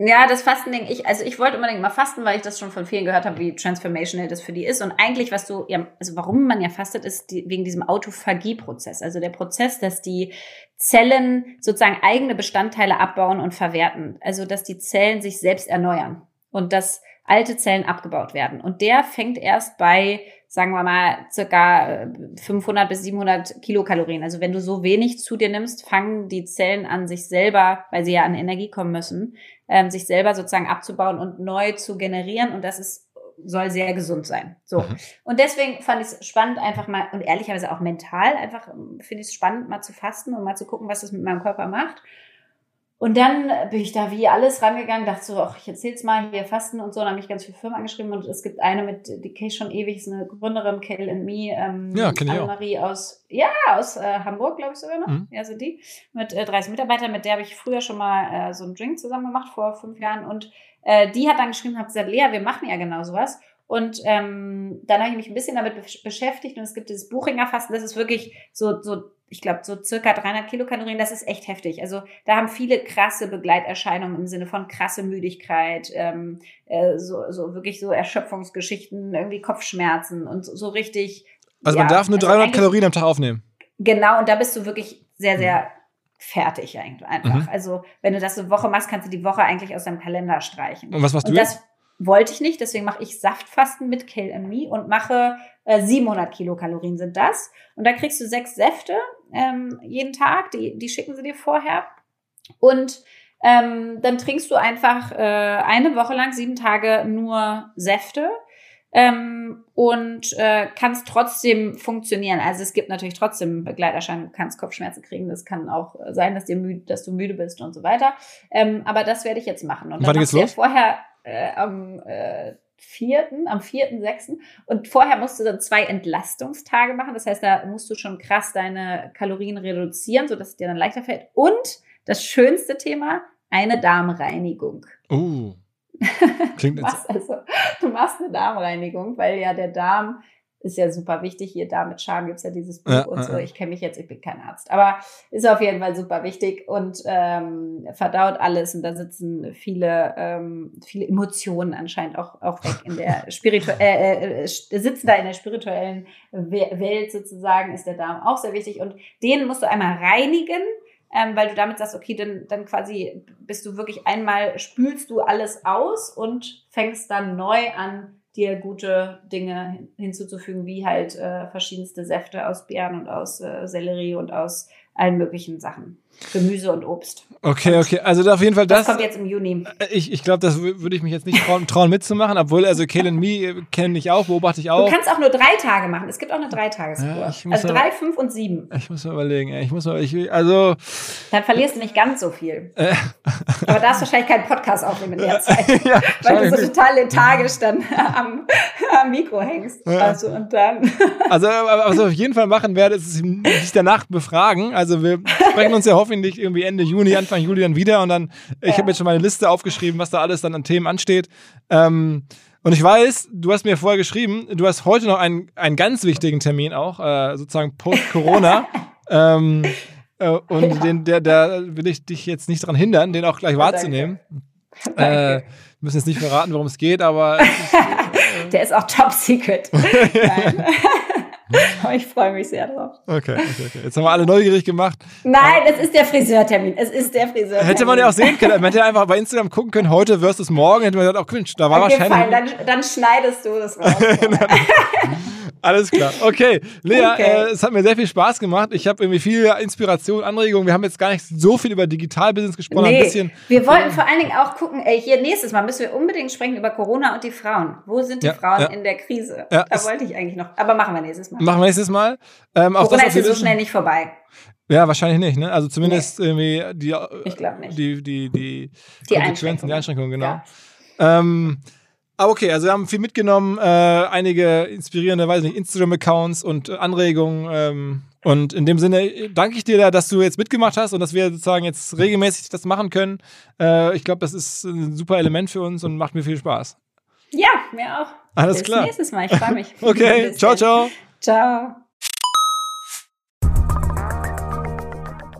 Ja, das Fastending, ich, also ich wollte unbedingt mal fasten, weil ich das schon von vielen gehört habe, wie transformational das für die ist. Und eigentlich, was du, ja, also warum man ja fastet, ist die, wegen diesem Autophagie-Prozess. Also der Prozess, dass die Zellen sozusagen eigene Bestandteile abbauen und verwerten. Also, dass die Zellen sich selbst erneuern und dass alte Zellen abgebaut werden. Und der fängt erst bei, sagen wir mal, circa 500 äh, bis 700 Kilokalorien. Also wenn du so wenig zu dir nimmst, fangen die Zellen an, sich selber, weil sie ja an Energie kommen müssen, ähm, sich selber sozusagen abzubauen und neu zu generieren. Und das ist soll sehr gesund sein. So. Mhm. Und deswegen fand ich es spannend, einfach mal, und ehrlicherweise auch mental, einfach ähm, finde ich es spannend, mal zu fasten und mal zu gucken, was das mit meinem Körper macht. Und dann bin ich da wie alles rangegangen, dachte so, ach, ich erzähl's mal, hier Fasten und so. Dann habe ich ganz viele Firmen angeschrieben und es gibt eine mit, die kenne ich schon ewig, ist eine Gründerin, Kale and Me, ähm, ja, kenn ich Marie aus, ja, aus äh, Hamburg, glaube ich sogar noch. Mhm. Ja, sind die. Mit äh, 30 Mitarbeitern, mit der habe ich früher schon mal äh, so einen Drink zusammen gemacht, vor fünf Jahren. Und äh, die hat dann geschrieben, hat gesagt, Lea, wir machen ja genau sowas. Und ähm, dann habe ich mich ein bisschen damit beschäftigt und es gibt dieses Buchinger Fasten, das ist wirklich so, so ich glaube, so circa 300 Kilokalorien, das ist echt heftig. Also da haben viele krasse Begleiterscheinungen im Sinne von krasse Müdigkeit, ähm, äh, so, so wirklich so Erschöpfungsgeschichten, irgendwie Kopfschmerzen und so, so richtig. Also man darf nur 300 also Kalorien am Tag aufnehmen. Genau, und da bist du wirklich sehr, sehr mhm. fertig eigentlich einfach. Mhm. Also wenn du das eine Woche machst, kannst du die Woche eigentlich aus deinem Kalender streichen. Und was machst und du jetzt? Wollte ich nicht, deswegen mache ich Saftfasten mit Kale Me und mache äh, 700 Kilokalorien sind das. Und da kriegst du sechs Säfte ähm, jeden Tag, die, die schicken sie dir vorher. Und ähm, dann trinkst du einfach äh, eine Woche lang, sieben Tage nur Säfte. Ähm, und äh, kannst trotzdem funktionieren. Also es gibt natürlich trotzdem Begleiterscheinungen, du kannst Kopfschmerzen kriegen, das kann auch sein, dass, dir müde, dass du müde bist und so weiter. Ähm, aber das werde ich jetzt machen. Und dann Wann geht's los? vorher äh, am äh, vierten, am vierten, sechsten. Und vorher musst du dann zwei Entlastungstage machen. Das heißt, da musst du schon krass deine Kalorien reduzieren, sodass es dir dann leichter fällt. Und das schönste Thema, eine Darmreinigung. Uh. Klingt du, machst also, du machst eine Darmreinigung, weil ja der Darm ist ja super wichtig. Hier da mit Charme gibt es ja dieses Buch ja, und so. Ich kenne mich jetzt, ich bin kein Arzt. Aber ist auf jeden Fall super wichtig und ähm, verdaut alles. Und da sitzen viele, ähm, viele Emotionen anscheinend auch, auch weg in der spirituellen, äh, äh, sitzen da in der spirituellen Welt sozusagen, ist der Darm auch sehr wichtig. Und den musst du einmal reinigen. Ähm, weil du damit sagst, okay, dann, dann quasi bist du wirklich einmal, spülst du alles aus und fängst dann neu an, dir gute Dinge hinzuzufügen, wie halt äh, verschiedenste Säfte aus Beeren und aus äh, Sellerie und aus allen möglichen Sachen. Gemüse und Obst. Okay, okay. Also auf jeden Fall das. Das kommt jetzt im Juni. Äh, ich, ich glaube, das würde ich mich jetzt nicht trauen, trauen mitzumachen, obwohl, also Kale Me äh, kenne ich auch, beobachte ich auch. Du kannst auch nur drei Tage machen. Es gibt auch eine Dreitageskur. Ja, also mal, drei, fünf und sieben. Ich muss mal überlegen. Ich muss mal, ich, also. Dann verlierst du nicht ganz so viel. Äh. Aber darfst wahrscheinlich keinen Podcast aufnehmen in der Zeit. ja, weil du so total lethargisch dann am, am Mikro hängst. Ja. Also und dann. also, was ich auf jeden Fall machen werde, ist sich danach befragen. Also wir sprechen uns ja hoffentlich irgendwie Ende Juni, Anfang Juli dann wieder und dann, ich ja. habe jetzt schon meine Liste aufgeschrieben, was da alles dann an Themen ansteht. Ähm, und ich weiß, du hast mir vorher geschrieben, du hast heute noch einen, einen ganz wichtigen Termin auch, äh, sozusagen post-Corona. ähm, äh, und ja. den, der, da will ich dich jetzt nicht daran hindern, den auch gleich oh, wahrzunehmen. Danke. Äh, wir müssen jetzt nicht verraten, worum es geht, aber. Ist, äh, der ist auch top secret. ich freue mich sehr drauf. Okay, okay, okay. Jetzt haben wir alle neugierig gemacht. Nein, es ist der Friseurtermin. Es ist der Friseurtermin. Hätte man ja auch sehen können. Man hätte einfach bei Instagram gucken können, heute versus morgen. Hätte man gesagt, oh Mensch, da war okay, wahrscheinlich. Fein, dann, dann schneidest du das raus. Alles klar. Okay, Lea, okay. Äh, es hat mir sehr viel Spaß gemacht. Ich habe irgendwie viel Inspiration, Anregungen. Wir haben jetzt gar nicht so viel über Digitalbusiness gesprochen. Nee, ein bisschen, wir wollten vor allen Dingen auch gucken, ey, hier nächstes Mal müssen wir unbedingt sprechen über Corona und die Frauen. Wo sind die ja, Frauen ja. in der Krise? Ja, da wollte ich eigentlich noch. Aber machen wir nächstes Mal. Machen wir nächstes Mal. Ähm, auch Corona das, ist ja so schnell nicht vorbei. Ja, wahrscheinlich nicht, ne? Also zumindest nee. irgendwie die, ich nicht. die, die, die, die Konsequenzen, die Einschränkungen, genau. Ähm, aber okay, also wir haben viel mitgenommen, äh, einige inspirierende, weiß nicht, Instagram-Accounts und Anregungen. Ähm, und in dem Sinne danke ich dir da, dass du jetzt mitgemacht hast und dass wir sozusagen jetzt regelmäßig das machen können. Äh, ich glaube, das ist ein super Element für uns und macht mir viel Spaß. Ja, mir auch. Alles Bis klar. Bis nächstes Mal. Ich freue mich. okay, ciao, ciao. Ciao.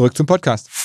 Zurück zum Podcast.